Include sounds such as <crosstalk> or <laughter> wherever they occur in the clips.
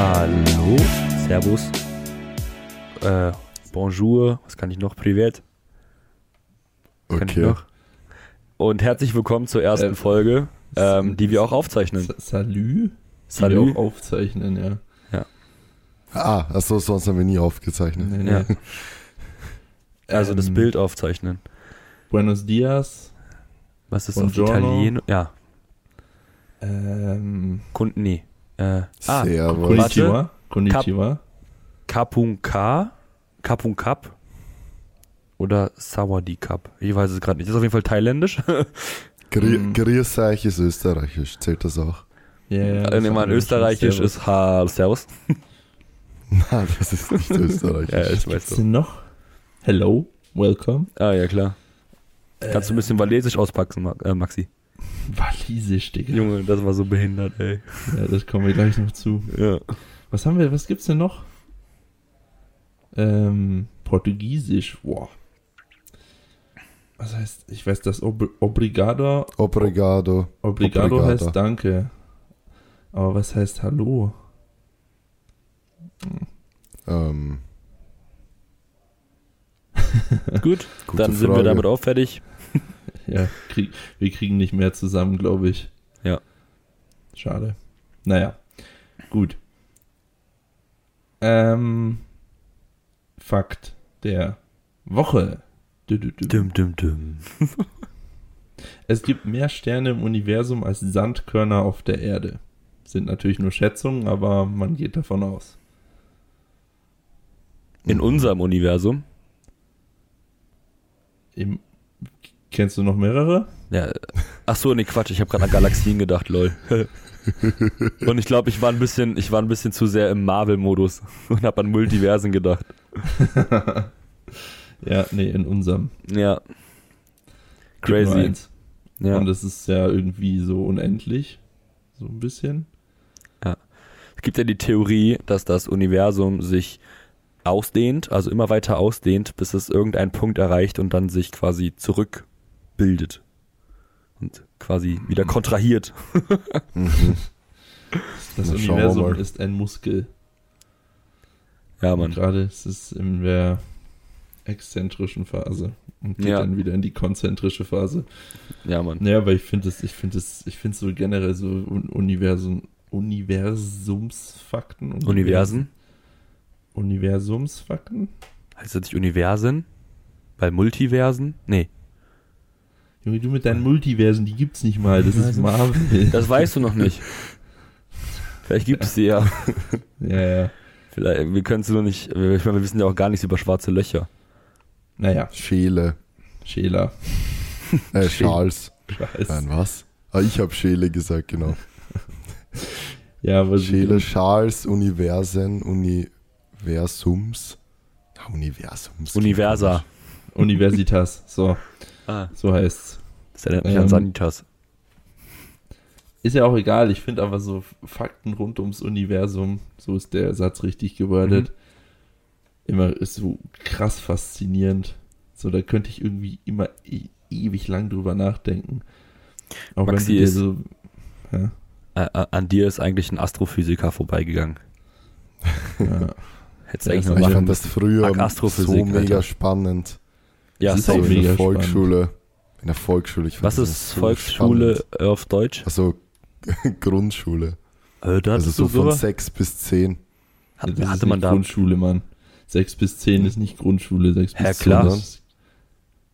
Hallo, Servus, äh, Bonjour, was kann ich noch? Privat, was kann ich Okay. noch? Und herzlich willkommen zur ersten Äh, Folge, ähm, die wir auch aufzeichnen. Sa- Salü? Die Salut. wir auch aufzeichnen, ja. Ah, achso, sonst haben wir nie aufgezeichnet. Nee, nee. Ja. <laughs> Also das Ähm, Bild aufzeichnen. Buenos Dias. Was ist Buongiorno. auf Italienisch? Ja, Ähm, Kunden, nee. Äh, ah, Servus. Konnichiwa. Konnichiwa. Kapunka, Kapunkap oder Sawadi Cup. Ich weiß es gerade nicht. Das ist auf jeden Fall thailändisch. <laughs> Mhm. Grüß euch ist österreichisch, zählt das auch? Ja, ja. das Wenn haben man wir österreichisch ist, ha, Servus. <laughs> Nein, das ist nicht <laughs> österreichisch. Ja, ich Was weiß denn noch? Hello, welcome. Ah, ja, klar. Kannst du ein bisschen Walisisch auspacken, äh, Maxi? Walisisch, Digga. Junge, das war so behindert, ey. Ja, das kommen wir gleich noch zu. Ja. Was haben wir, was gibt's denn noch? Ähm, Portugiesisch, wow. Was heißt, ich weiß, das Ob Obrigado, Obrigado. Obrigado, Obrigado. heißt Danke. Aber was heißt Hallo? Ähm, Gut, gute dann sind wir damit auch fertig. Ja, krieg, wir kriegen nicht mehr zusammen, glaube ich. Ja. Schade. Naja, gut. Ähm, Fakt der Woche. Dü, dü, dü. Düm, düm, düm. <laughs> Es gibt mehr Sterne im Universum als Sandkörner auf der Erde. Sind natürlich nur Schätzungen, aber man geht davon aus. In unserem Universum. Im, kennst du noch mehrere? Ja. Ach so, nee, Quatsch, ich habe gerade an Galaxien gedacht, lol. Und ich glaube, ich war ein bisschen, ich war ein bisschen zu sehr im Marvel-Modus und habe an Multiversen gedacht. <laughs> ja, nee, in unserem. Ja. Crazy. Ja. Und es ist ja irgendwie so unendlich. So ein bisschen. Es gibt ja die Theorie, dass das Universum sich ausdehnt, also immer weiter ausdehnt, bis es irgendeinen Punkt erreicht und dann sich quasi zurückbildet. Und quasi wieder kontrahiert. <laughs> Mhm. Das Na, Universum ist ein Muskel. Ja, Und Mann. gerade ist es in der exzentrischen Phase und geht Ja. dann wieder in die konzentrische Phase. Ja, Mann. Naja, weil ich finde es, ich finde es, ich finde so generell so Un- Universum, Universumsfakten. Universen? Universumsfakten? Heißt das nicht Universen? Bei Multiversen? Nee. Junge, du mit deinen Multiversen, die gibt's nicht mal. Das ist Marvel. <laughs> Das weißt du noch nicht. Vielleicht gibt es sie ja. <laughs> ja, ja. Vielleicht, wir können es nur nicht, ich meine, wir wissen ja auch gar nichts über schwarze Löcher. Naja, Schäle. Schäler. <laughs> Äh. Charles. Scheiß. Nein, was? Ah, ich habe Schäle gesagt, genau. Ja, aber Schäle, Charles, Universen, Universums. Ah, Universums. Universa. Universitas. So, Ah, so heißt's. Das erinnert mich an Ähm, Sanitas. Ist ja auch egal, ich finde aber so Fakten rund ums Universum, so ist der Satz richtig gewordet, immer ist so krass faszinierend. So, da könnte ich irgendwie immer e ewig lang drüber nachdenken. Auch Maxi ist- so. Ja, an dir ist eigentlich ein Astrophysiker vorbeigegangen. <laughs> ja. Hättest Ja, eigentlich das noch Ich fand das früher Mag Astrophysik, so mega Alter. spannend. Ja, Das ist So auch mega der Volksschule. In der Volksschule. Ich Was ist so Volksschule spannend. äh, auf Deutsch? Also <laughs> Grundschule. Äh, da Also so von sowas? sechs bis zehn. Hat, das hatte ist man nicht da. Grundschule, Mann. 6 bis 10 ist nicht Grundschule. 6 Ja, bis klar. 10 ist-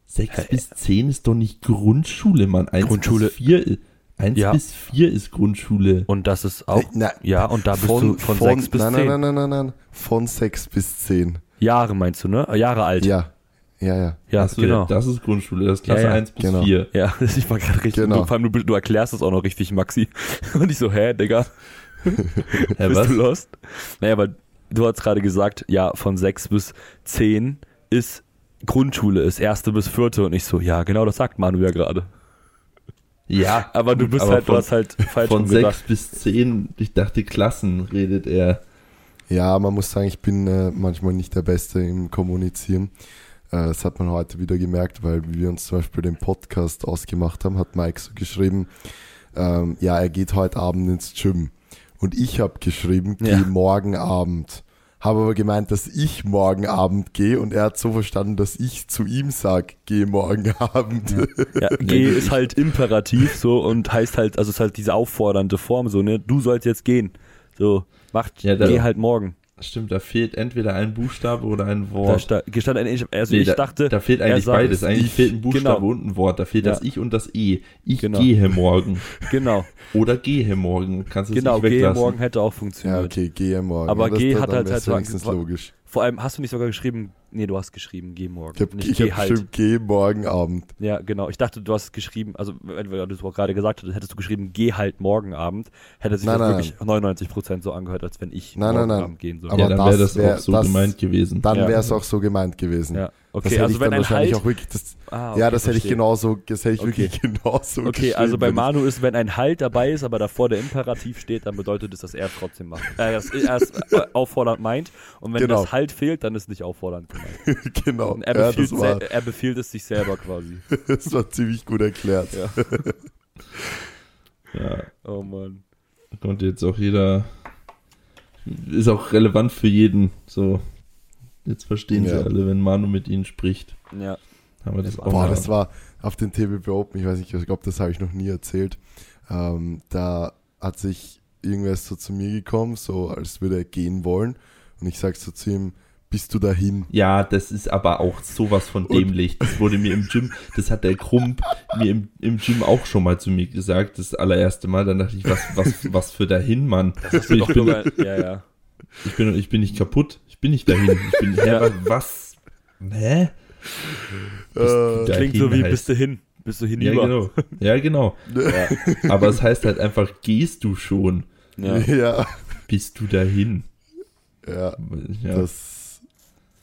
6 Hä? bis 10 ist doch nicht Grundschule, Mann. 1 Grundschule- bis 4, 1 Ja. bis 4 ist Grundschule. Und das ist auch. Äh, na, Ja, und da bist du von, sechs bis nein, zehn. Nein, nein, nein, nein, nein. Von sechs bis zehn. Jahre meinst du, ne? Äh, Jahre alt. Ja. Ja, ja. Ja, Achso, genau. Das ist Grundschule, das ist Klasse Ja, ja, 1 bis genau. 4. Ja, <laughs> ich war gerade richtig. Genau. Du, vor allem, du, du erklärst das auch noch richtig, Maxi. <laughs> Und ich so, hä, Digga, <laughs> Hä, bist was? du lost? Naja, aber du hast gerade gesagt, ja, von sechs bis zehn ist Grundschule, ist erste bis vierte. Und ich so, ja, genau, das sagt Manu ja gerade. Ja, Aber du bist aber halt, von, du hast halt falsch von 6 gedacht. bis 10, ich dachte Klassen, redet er. Ja, man muss sagen, ich bin äh, manchmal nicht der Beste im Kommunizieren. Äh, das hat man heute wieder gemerkt, weil wie wir uns zum Beispiel den Podcast ausgemacht haben, hat Mike so geschrieben, ähm, ja, er geht heute Abend ins Gym. und ich habe geschrieben, geh Ja. morgen Abend. Habe aber gemeint, dass ich morgen Abend gehe und er hat so verstanden, dass ich zu ihm sag, geh morgen <laughs> Abend. Ja, <laughs> geh ist halt imperativ so und heißt halt, also ist halt diese auffordernde Form so, ne? Du sollst jetzt gehen. So, macht, Ja, geh halt morgen. Stimmt, da fehlt entweder ein Buchstabe oder ein Da Wort. sta gestand ein, ich- also Nee, ich da, dachte, da fehlt eigentlich sagt, beides. Eigentlich ich- fehlt ein Buchstabe genau. und ein Wort. Da fehlt Ja. das Ich und das E. Ich Genau. gehe morgen. <laughs> genau, Oder gehe morgen. Kannst du es genau, nicht weglassen. morgen hätte auch Ja, funktioniert. okay, geh morgen. Aber das, geh das, hat halt halt- logisch. Vor allem hast du nicht sogar geschrieben, nee, du hast geschrieben, geh morgen. Ich habe Nicht ich geh hab halt. bestimmt, geh morgen Abend. Ja, genau. Ich dachte, du hast geschrieben, also wenn du es auch gerade gesagt hättest, hättest du geschrieben, geh halt morgen Abend, hätte sich Nein, das nein, wirklich 99% so angehört, als wenn ich Nein, morgen nein, nein. Abend gehen soll. Aber ja, dann das wäre das wär- auch so das- gemeint gewesen. Dann Ja. wäre es auch so gemeint gewesen. ja, Das okay, hätte also ich wenn ein wahrscheinlich Halt, auch wirklich, das, ah, okay, ja, das hätte ich genauso, das hätte ich Okay. wirklich genauso Okay, also bei Manu ist, wenn ein Halt dabei ist, aber davor der Imperativ steht, dann bedeutet es, dass er es trotzdem macht. Äh, dass er es äh, auffordernd meint. Und wenn Genau. das Halt fehlt, dann ist nicht auffordernd <laughs> genau. Und er, ja, befiehlt war, er befiehlt es sich selber quasi. <laughs> das war ziemlich gut erklärt. Ja. <laughs> Ja, Oh Mann. konnte jetzt auch jeder. Ist auch relevant für jeden. So. Jetzt verstehen Ja. sie alle, wenn Manu mit ihnen spricht. Ja. Haben wir das auch Boah, das war auf den TBB Open, ich weiß nicht, ich glaube, das habe ich noch nie erzählt. Ähm, da hat sich irgendwer so zu mir gekommen, so als würde er gehen wollen. Und ich sag so zu ihm, bist du dahin? Ja, das ist aber auch sowas von dämlich. Das wurde mir im Gym, das hat der Krump mir im, im Gym auch schon mal zu mir gesagt, das allererste Mal. Dann dachte ich, was, was, was für dahin, Mann. Ich bin, ja, ja. ich, bin, ich bin nicht kaputt. Ich bin nicht dahin. Ich bin, hä, wa- was? Hä? Äh, Ja, Klingt so wie heißt- bist du hin. Bist du Ja, hinüber. genau. Ja, genau. <laughs> Ja. Aber es heißt halt einfach, gehst du schon? Ja. ja, Bist du dahin? ja, Ja, das,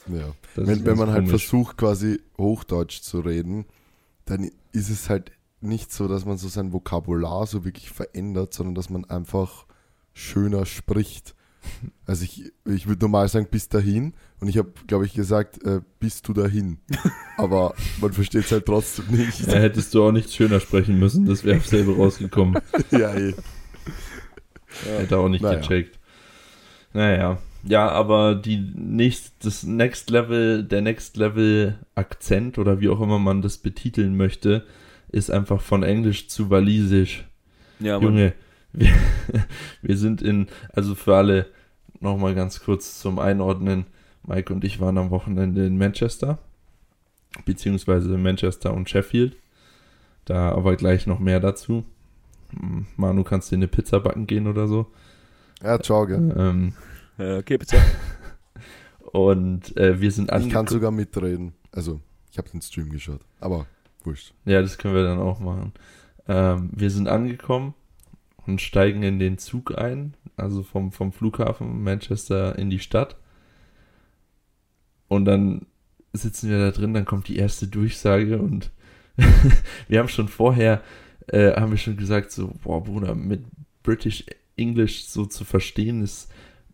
ja. wenn, wenn man halt komisch. versucht, quasi Hochdeutsch zu reden, dann ist es halt nicht so, dass man so sein Vokabular so wirklich verändert, sondern dass man einfach schöner spricht. <laughs> Also ich, ich würde normal sagen, bis dahin. Und ich habe, glaube ich, gesagt, äh, bist du dahin. <laughs> Aber man versteht es halt trotzdem nicht. Ja, hättest du auch nicht schöner sprechen müssen, das wäre selber rausgekommen. <laughs> ja, eh. Hätte auch nicht Naja. gecheckt. Naja. Ja, aber die nächst, das Next Level, der Next Level Akzent oder wie auch immer man das betiteln möchte, ist einfach von Englisch zu Walisisch. Ja. Junge, wir, <laughs> wir sind in, also für alle nochmal ganz kurz zum Einordnen. Mike und ich waren am Wochenende in Manchester, beziehungsweise Manchester und Sheffield. Da aber gleich noch mehr dazu. Hm, Manu, kannst du eine Pizza backen gehen oder so? Ja, ciao, gell? Ähm, Äh, okay, bitte. und äh, wir sind Ich kann angekommen. sogar mitreden. Also, ich habe den Stream geschaut. Aber wurscht. Ja, das können wir dann auch machen. Ähm, wir sind angekommen und steigen in den Zug ein, also vom, vom Flughafen Manchester in die Stadt. Und dann sitzen wir da drin, dann kommt die erste Durchsage und <laughs> wir haben schon vorher, äh, haben wir schon gesagt, so, boah, Bruder, mit British English so zu verstehen ist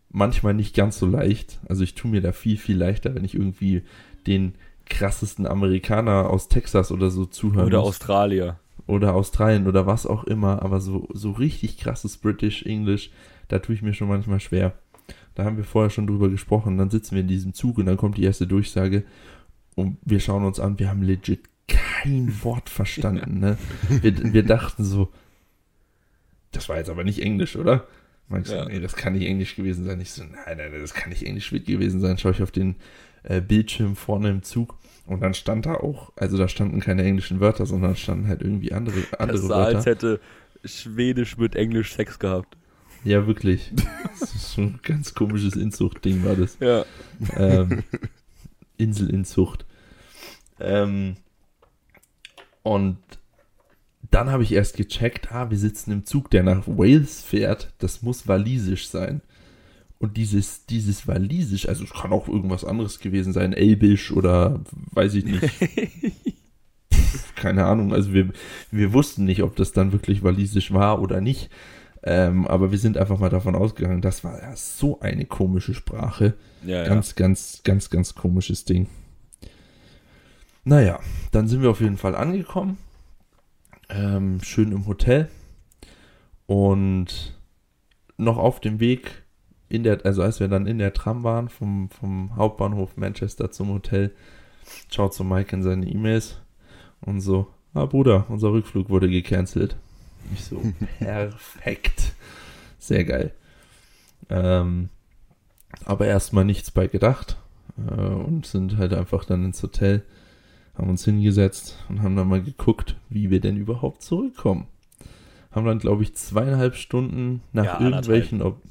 manchmal nicht ganz so leicht. Also ich tue mir da viel, viel leichter, wenn ich irgendwie den krassesten Amerikaner aus Texas oder so zuhören Oder muss. Australier. oder Australien oder was auch immer, aber so, so richtig krasses British English, da tue ich mir schon manchmal schwer. Da haben wir vorher schon drüber gesprochen, dann sitzen wir in diesem Zug und dann kommt die erste Durchsage und wir schauen uns an, wir haben legit kein <laughs> Wort verstanden, ne? Wir, wir dachten so, das war jetzt aber nicht Englisch, oder? Meinst du, Ja. nee, das kann nicht Englisch gewesen sein. Ich so, nein, nein, nein, das kann nicht Englisch gewesen sein. Schaue ich auf den äh, Bildschirm vorne im Zug und dann stand da auch, also da standen keine englischen Wörter, sondern standen halt irgendwie andere, andere Das sah, Wörter. als hätte Schwedisch mit Englisch Sex gehabt. Ja, wirklich. Das ist so ein ganz komisches Inzucht-Ding war das. Ja. Ähm, Inselinzucht. Ähm, und dann habe ich erst gecheckt, ah, wir sitzen im Zug, der nach Wales fährt. Das muss walisisch sein. Und dieses, dieses walisisch, also es kann auch irgendwas anderes gewesen sein, elbisch oder weiß ich nicht. <laughs> Keine Ahnung, also wir, wir wussten nicht, ob das dann wirklich walisisch war oder nicht. Ähm, aber wir sind einfach mal davon ausgegangen, das war ja so eine komische Sprache. Ja, ja. Ganz, ganz, ganz, ganz komisches Ding. Naja, dann sind wir auf jeden Fall angekommen. Ähm, schön im Hotel. Und noch auf dem Weg in der, also als wir dann in der Tram waren vom, vom Hauptbahnhof Manchester zum Hotel, schaut so Mike in seine E-Mails und so, ah Bruder, unser Rückflug wurde gecancelt. Ich so, <laughs> perfekt. Sehr geil. Ähm, aber erstmal nichts bei gedacht äh, und sind halt einfach dann ins Hotel, haben uns hingesetzt und haben dann mal geguckt, wie wir denn überhaupt zurückkommen. Haben dann, glaube ich, zweieinhalb Stunden nach Ja, irgendwelchen. Ob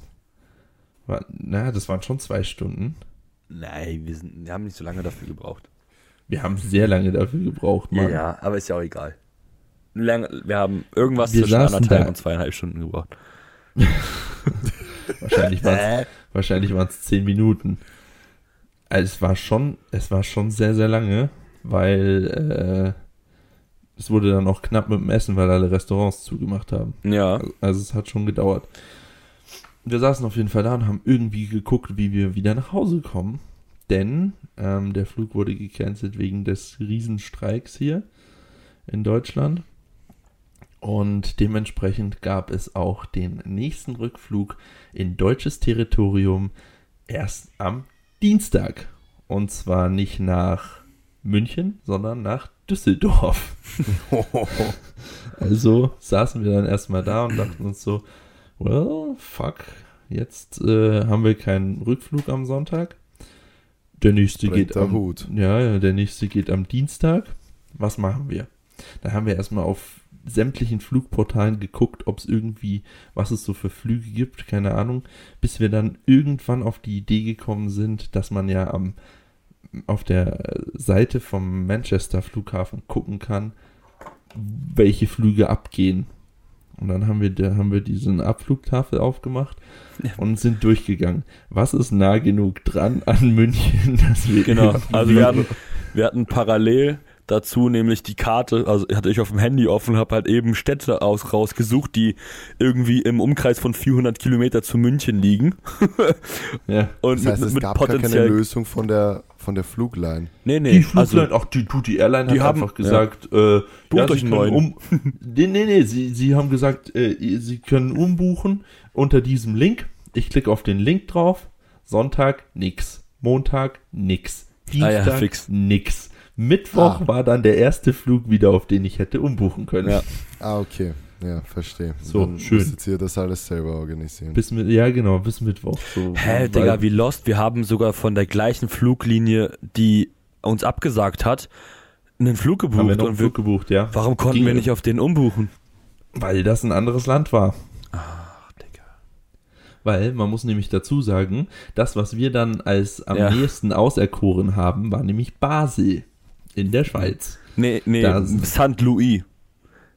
war, na, das waren schon zwei Stunden. Nein, wir, sind, wir haben nicht so lange dafür gebraucht. Wir haben sehr lange dafür gebraucht, Mann. Ja, aber ist ja auch egal. Lange, wir haben irgendwas Wir zwischen anderthalb da. und zweieinhalb Stunden gebraucht. <laughs> Wahrscheinlich waren es zehn Minuten. Also es war schon, es war schon sehr, sehr lange, weil äh, es wurde dann auch knapp mit dem Essen, weil alle Restaurants zugemacht haben. Ja. Also es hat schon gedauert. Wir saßen auf jeden Fall da und haben irgendwie geguckt, wie wir wieder nach Hause kommen. Denn ähm, der Flug wurde gecancelt wegen des Riesenstreiks hier in Deutschland. Und dementsprechend gab es auch den nächsten Rückflug in deutsches Territorium erst am Dienstag. Und zwar nicht nach München, sondern nach Düsseldorf. <laughs> Also saßen wir dann erstmal da und dachten uns so, well, fuck, jetzt äh, haben wir keinen Rückflug am Sonntag. Der nächste Brennt geht am, Hut. ja, der nächste geht am Dienstag. Was machen wir? Da haben wir erstmal auf sämtlichen Flugportalen geguckt, ob es irgendwie, was es so für Flüge gibt, keine Ahnung, bis wir dann irgendwann auf die Idee gekommen sind, dass man ja am auf der Seite vom Manchester Flughafen gucken kann, welche Flüge abgehen. Und dann haben wir, da haben wir diesen Abflugtafel aufgemacht und sind durchgegangen. Was ist nah genug dran an München, <laughs> dass wir Genau. Also wir hatten, wir hatten parallel dazu nämlich die Karte, also hatte ich auf dem Handy offen, habe halt eben Städte aus, rausgesucht, die irgendwie im Umkreis von 400 Kilometer zu München liegen. ja. Und Das heißt, mit, es mit gab gar keine. Lösung von der, von der Flugline. Nee, nee, Die Flugline, also, ach, die, du, die Airline die hat haben- einfach gesagt, äh, ja, euch sie einen können neuen. um, <laughs> nee, nee, nee, sie, sie haben gesagt, äh, sie können umbuchen unter diesem Link. Ich klicke auf den Link drauf. Sonntag nix. Montag nix. Ah ja, Dienstag fix. nix. Mittwoch Ah. war dann der erste Flug wieder, auf den ich hätte umbuchen können. Ja. Ah, okay. Ja, verstehe. So, Dann schön. musstet ihr das alles selber organisieren. Bis mit, ja, genau, bis Mittwoch. So, Hä, weil- Digga, wie lost. Wir haben sogar von der gleichen Fluglinie, die uns abgesagt hat, einen Flug haben wir gebucht. noch einen Flug gebucht, ja. warum konnten Ging- wir nicht auf den umbuchen? Weil das ein anderes Land war. Ach, Digga. Weil man muss nämlich dazu sagen, das, was wir dann als am Ja. nächsten auserkoren haben, war nämlich Basel in der Schweiz. Nee, nee, Da- St. Louis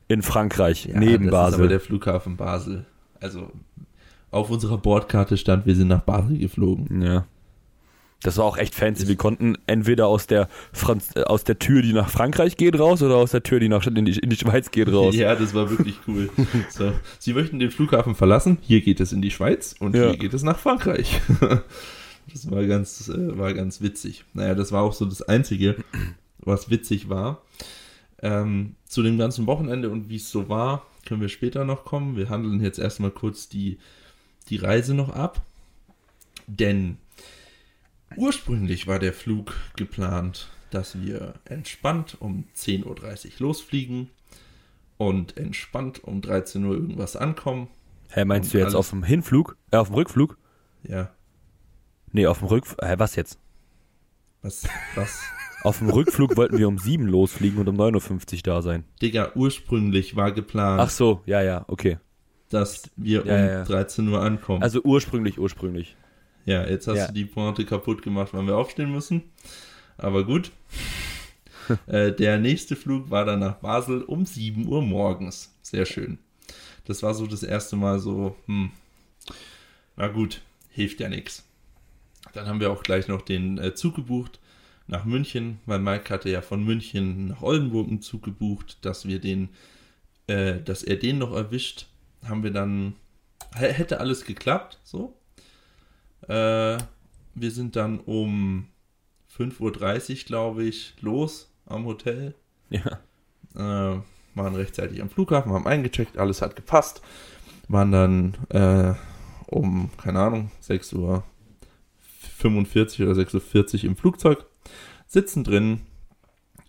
in Frankreich, Ja, neben das ist aber Basel. der Flughafen Basel. Also auf unserer Bordkarte stand, wir sind nach Basel geflogen. Ja. Das war auch echt fancy. Wir konnten entweder aus der Franz äh, aus der Tür, die nach Frankreich geht, raus oder aus der Tür, die nach in die, in die Schweiz geht, raus. Ja, das war wirklich cool. <laughs> so, Sie möchten den Flughafen verlassen. Hier geht es in die Schweiz und Ja. hier geht es nach Frankreich. <laughs> das war ganz, äh, war ganz witzig. Naja, das war auch so das Einzige, was witzig war. Ähm, zu dem ganzen Wochenende und wie es so war, können wir später noch kommen. Wir handeln jetzt erstmal kurz die, die Reise noch ab. Denn ursprünglich war der Flug geplant, dass wir entspannt um 10.30 Uhr losfliegen und entspannt um 13 Uhr irgendwas ankommen. Hä, meinst Und du jetzt alles- auf dem Hinflug? Äh, auf dem Rückflug? Ja, Nee, auf dem Rückflug. Hä, was jetzt? was, was? Auf dem Rückflug wollten wir um 7 losfliegen und um 9.50 Uhr da sein. Digga, ursprünglich war geplant, Ach so, ja, ja, okay. dass wir Ja, um ja, ja. 13 Uhr ankommen. Also ursprünglich, ursprünglich. ja, jetzt hast du die Pointe kaputt gemacht, weil wir aufstehen müssen. Aber gut. <laughs> äh, der nächste Flug war dann nach Basel um 7 Uhr morgens. Sehr schön. Das war so das erste Mal so, hm, na gut, hilft ja nichts. Dann haben wir auch gleich noch den äh, Zug gebucht nach München, weil Mike hatte ja von München nach Oldenburg einen Zug gebucht, dass wir den, äh, dass er den noch erwischt, haben wir dann, hätte alles geklappt, so. Äh, wir sind dann um 5.30 Uhr, glaube ich, los am Hotel. Ja. Äh, waren rechtzeitig am Flughafen, haben eingecheckt, alles hat gepasst. Waren dann äh, um, keine Ahnung, 6 Uhr 45 oder 6.40 Uhr im Flugzeug, sitzen drin.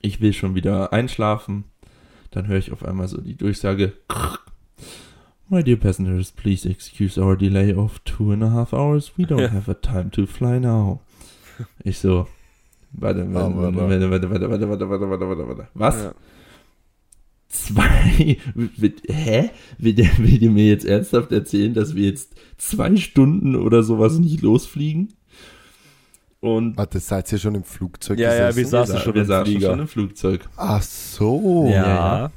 Ich will schon wieder einschlafen. Dann höre ich auf einmal so die Durchsage. My dear passengers, please excuse our delay of two and a half hours. We don't have a time to fly now. Ich so, warte, warte, warte, warte, warte, warte, warte, warte, warte, warte, warte. Was? Ja. Zwei, hä? Will der, will der mir jetzt ernsthaft erzählen, dass wir jetzt zwei Stunden oder sowas nicht losfliegen? Und Warte, seid ihr schon im Flugzeug Ja, ja, wir saßen sa- schon wir im saßen Flieger. schon im Flugzeug. Ach so. Ja. ja.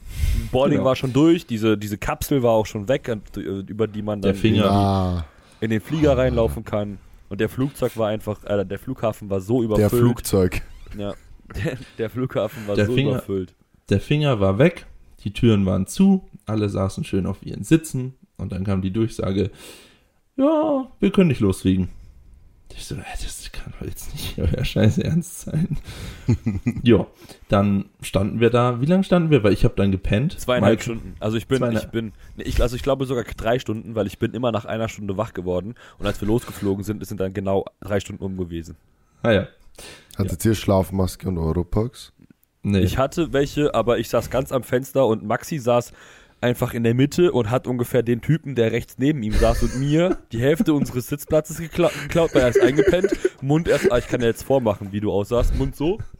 Boarding Genau. war schon durch, diese, diese Kapsel war auch schon weg, und, äh, über die man Der dann Finger. Ah, in den Flieger reinlaufen kann. Und der Flugzeug war einfach, äh, der Flughafen war so der überfüllt. Flugzeug. Ja, <laughs> der, der Flughafen war Der so Finger- überfüllt. Der Finger war weg, die Türen waren zu, alle saßen schön auf ihren Sitzen und dann kam die Durchsage, ja, wir können nicht losfliegen. Ich so, das kann doch jetzt nicht <laughs> euer Scheiß ernst sein. <laughs> ja, dann standen wir da. Wie lange standen wir? Weil ich habe dann gepennt. Zweieinhalb Mike- Stunden. Also ich bin, Zweieinhalb- ich bin, nee, ich, also ich glaube sogar drei Stunden, weil ich bin immer nach einer Stunde wach geworden. Und als wir losgeflogen sind, sind dann genau drei Stunden um gewesen. Ah ja. Hattet ihr Schlafmaske und Europax? Nee. Ich hatte welche, aber ich saß ganz am Fenster und Maxi saß einfach in der Mitte und hat ungefähr den Typen, der rechts neben ihm saß und mir die Hälfte unseres Sitzplatzes gekla geklaut, weil er ist eingepennt. Mund erst, ah, ich kann dir jetzt vormachen, wie du aussahst. Mund so. <laughs>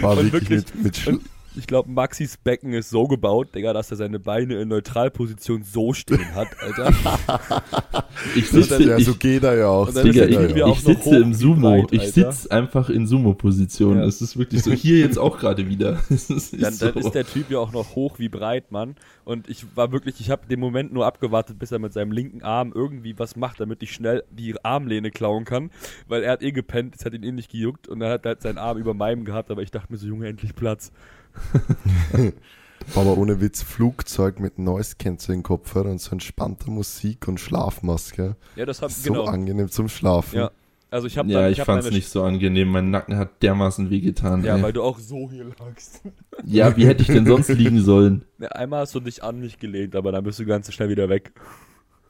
War Und wirklich, wirklich- mit, mit und Ich glaube, Maxis Becken ist so gebaut, Digga, dass er seine Beine in Neutralposition so stehen hat, Alter. <laughs> ich sitze, dann- Ja, ich, so geht er ja auch. Dann Digga, er auch ich noch sitze im Sumo. breit, ich sitze einfach in Sumo-Position. Ja. Es ist wirklich so. Hier jetzt auch gerade wieder. <laughs> Ist, Dann, so. dann ist der Typ ja auch noch hoch wie breit, Mann. Und ich war wirklich, ich habe den Moment nur abgewartet, bis er mit seinem linken Arm irgendwie was macht, damit ich schnell die Armlehne klauen kann. Weil er hat eh gepennt, es hat ihn eh nicht gejuckt und er hat halt seinen Arm über meinem gehabt, aber ich dachte mir so, Junge, endlich Platz. <laughs> Aber ohne Witz, Flugzeug mit Noise Cancelling Kopfhörer und so entspannter Musik und Schlafmaske. Ja, das hat, So genau. angenehm zum Schlafen. Ja. Also ich habe ja, dann, ich hab fand's meine- nicht so angenehm. Mein Nacken hat dermaßen wehgetan. Ja, ey. weil du auch so hier lagst. <laughs> ja, wie hätte ich denn sonst liegen sollen? Ja, einmal hast du dich an mich gelehnt, aber dann bist du ganz schnell wieder weg.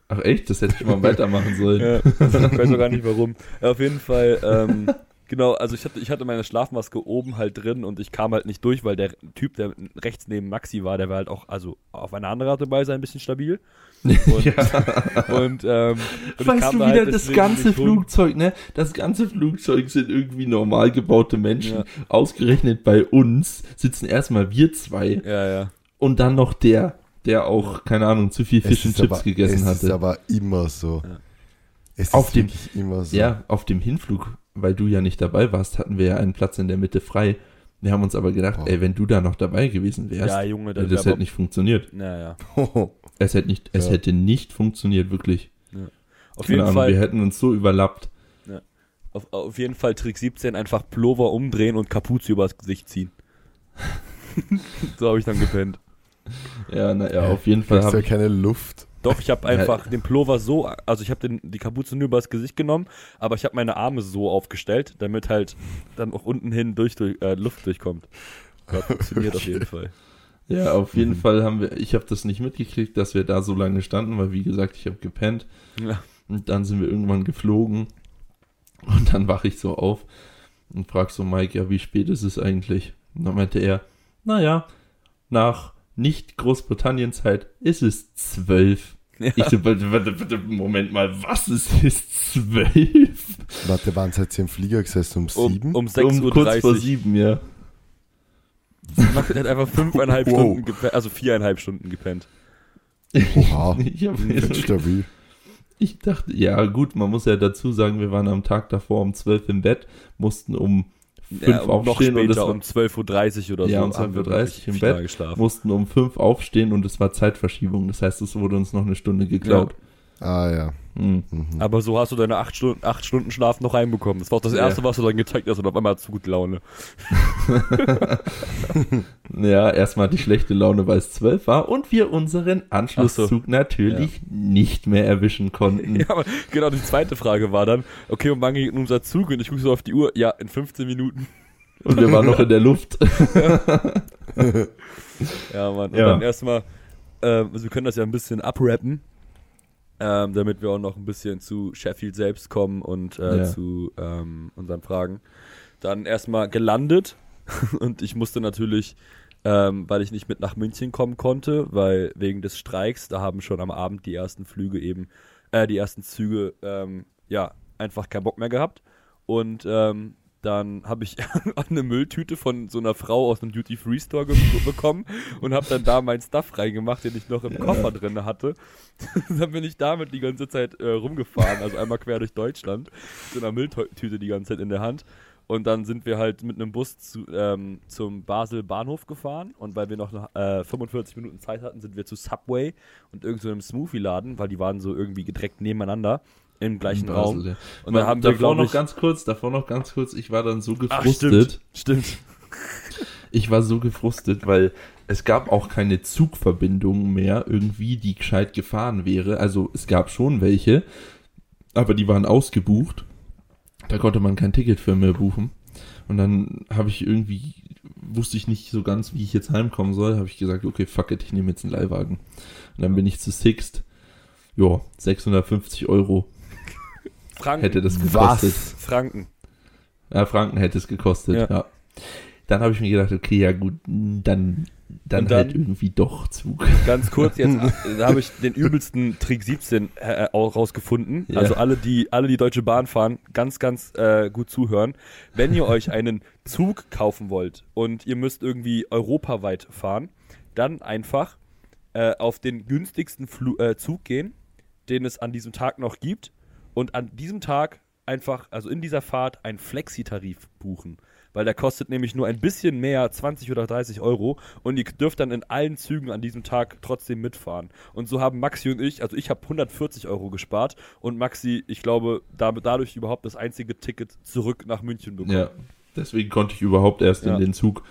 Ach echt? Das hätte ich mal <laughs> weitermachen sollen. Ja, ich weiß auch gar nicht warum. Ja, auf jeden Fall, ähm, genau, also ich hatte, ich hatte meine Schlafmaske oben halt drin und ich kam halt nicht durch, weil der Typ, der rechts neben Maxi war, der war halt auch, also auf eine andere Art und Weise ein bisschen stabil. <laughs> Und, und, ähm, und ich Weißt du wieder, halt das ganze. Flugzeug, ne? Das ganze Flugzeug sind irgendwie normal gebaute Menschen. Ja. Ausgerechnet bei uns sitzen erstmal wir zwei Ja, ja. und dann noch der, der auch, keine Ahnung, zu viel and ist Chips aber, gegessen es hatte. ist aber immer so. Ja. Es Auf ist dem- wirklich immer so. Ja, auf dem Hinflug, weil du ja nicht dabei warst, hatten wir ja einen Platz in der Mitte frei. Wir haben uns aber gedacht, Oh. ey, wenn du da noch dabei gewesen wärst, Ja, Junge, das wär hätte nicht funktioniert. Naja. <laughs> Es hätte nicht, es Ja. hätte nicht funktioniert, wirklich. Auf Keine jeden Ahnung, Fall. wir hätten uns so überlappt. Auf, auf jeden Fall Trick 17 einfach Pullover umdrehen und Kapuze übers Gesicht ziehen. <laughs> so habe ich dann gepennt. Ja, naja, auf jeden Fall Kriegst habe ja ich, keine Luft. Doch, ich habe einfach den Pullover so, also ich habe die Kapuze nur übers Gesicht genommen, aber ich habe meine Arme so aufgestellt, damit halt dann auch unten hin durch, durch äh, Luft durchkommt. Ja, funktioniert auf jeden Fall. ja, auf jeden Mhm. Fall haben wir, ich habe das nicht mitgekriegt, dass wir da so lange standen, weil wie gesagt, ich habe gepennt. Ja. Und dann sind wir irgendwann geflogen. Und dann wache ich so auf und frag so Mike, ja, wie spät ist es eigentlich? Und dann meinte er, naja, nach nicht Großbritannien-Zeit ist es zwölf. Ja. Ich so, warte, warte, warte, Moment mal, was ist es zwölf? Warte, wann seid ihr im Flieger gesessen? Um Um, sieben? um Um 6.30 kurz vor Uhr. sieben, ja. Max hat einfach fünfeinhalb <laughs> Wow. Stunden gepennt, also viereinhalb Stunden gepennt. Oha, <laughs> Ich, hab, stabil. ich dachte, ja gut, man muss ja dazu sagen, wir waren am Tag davor um zwölf im Bett, mussten um fünf Ja, aufstehen und es war, um 12.30 Uhr oder Ja, so. um haben wir 12:30 wirklich im Bett. geschlafen. mussten um fünf aufstehen und es war Zeitverschiebung. Das heißt, es wurde uns noch eine Stunde geklaut. Ah ja. Hm. Mhm. Aber so hast du deine acht Stunden, acht Stunden Schlaf noch reinbekommen. Das war auch das Ja. erste, was du dann gezeigt hast und auf einmal hast du gut Laune. <laughs> Ja, erstmal ich schlechte Laune, weil es zwölf war und wir unseren Anschlusszug natürlich nicht mehr erwischen konnten. <laughs> Ja, aber genau, die zweite Frage war dann, okay, und wann geht unser Zug? Und ich gucke so auf die Uhr, ja, in 15 Minuten. Und wir waren noch in der Luft. <laughs> Ja, Mann. Und Ja. dann erstmal, äh, also wir können das ja ein bisschen abrappen. Ähm, damit wir auch noch ein bisschen zu Sheffield selbst kommen und äh, Ja. zu ähm, unseren Fragen. Dann erstmal gelandet <laughs> und ich musste natürlich, ähm, weil ich nicht mit nach München kommen konnte, weil wegen des Streiks, da haben schon am Abend die ersten Flüge eben, äh, die ersten Züge, ähm, ja, einfach keinen Bock mehr gehabt. Und ähm, dann habe ich <laughs> eine Mülltüte von so einer Frau aus einem Duty-Free-Store bekommen und habe dann da meinen Stuff reingemacht, den ich noch im Koffer drin hatte. <laughs> dann bin ich damit die ganze Zeit äh, rumgefahren, also einmal quer durch Deutschland, mit so einer Mülltüte die ganze Zeit in der Hand. Und dann sind wir halt mit einem Bus zu, ähm, zum Basel Bahnhof gefahren und weil wir noch äh, 45 Minuten Zeit hatten, sind wir zu Subway und irgend so einem Smoothie-Laden, weil die waren so irgendwie direkt nebeneinander im gleichen Also, Raum. ja. Und dann haben wir, davor glaube noch ich, ganz kurz, davor noch ganz kurz, ich war dann so Ach, gefrustet. stimmt, stimmt. Ich war so gefrustet, weil es gab auch keine Zugverbindung mehr irgendwie, die gescheit gefahren wäre. Also es gab schon welche, aber die waren ausgebucht. Da konnte man kein Ticket für mehr buchen. Und dann habe ich irgendwie, wusste ich nicht so ganz, wie ich jetzt heimkommen soll, habe ich gesagt, okay, fuck it, ich nehme jetzt einen Leihwagen. Und dann bin ich zu Sixt. Ja, 650 Euro Franken. hätte das gekostet. Franken. Ja, Franken hätte es gekostet, Ja. ja. Dann habe ich mir gedacht, okay, ja gut, dann, dann, Und dann- halt irgendwie doch Zug. Ganz kurz, jetzt äh, <laughs> da habe ich den übelsten Trick 17 äh, auch rausgefunden. Ja. Also alle, die alle die Deutsche Bahn fahren, ganz, ganz äh, gut zuhören. Wenn ihr euch einen Zug kaufen wollt und ihr müsst irgendwie europaweit fahren, dann einfach äh, auf den günstigsten Flu äh, Zug gehen, den es an diesem Tag noch gibt und an diesem Tag einfach, also in dieser Fahrt, einen Flexi-Tarif buchen. Weil der kostet nämlich nur ein bisschen mehr, 20 oder 30 Euro. Und ihr dürft dann in allen Zügen an diesem Tag trotzdem mitfahren. Und so haben Maxi und ich, also ich habe 140 Euro gespart und Maxi, ich glaube, damit, dadurch überhaupt das einzige Ticket zurück nach München bekommen. Ja, deswegen konnte ich überhaupt erst Ja. in den Zug.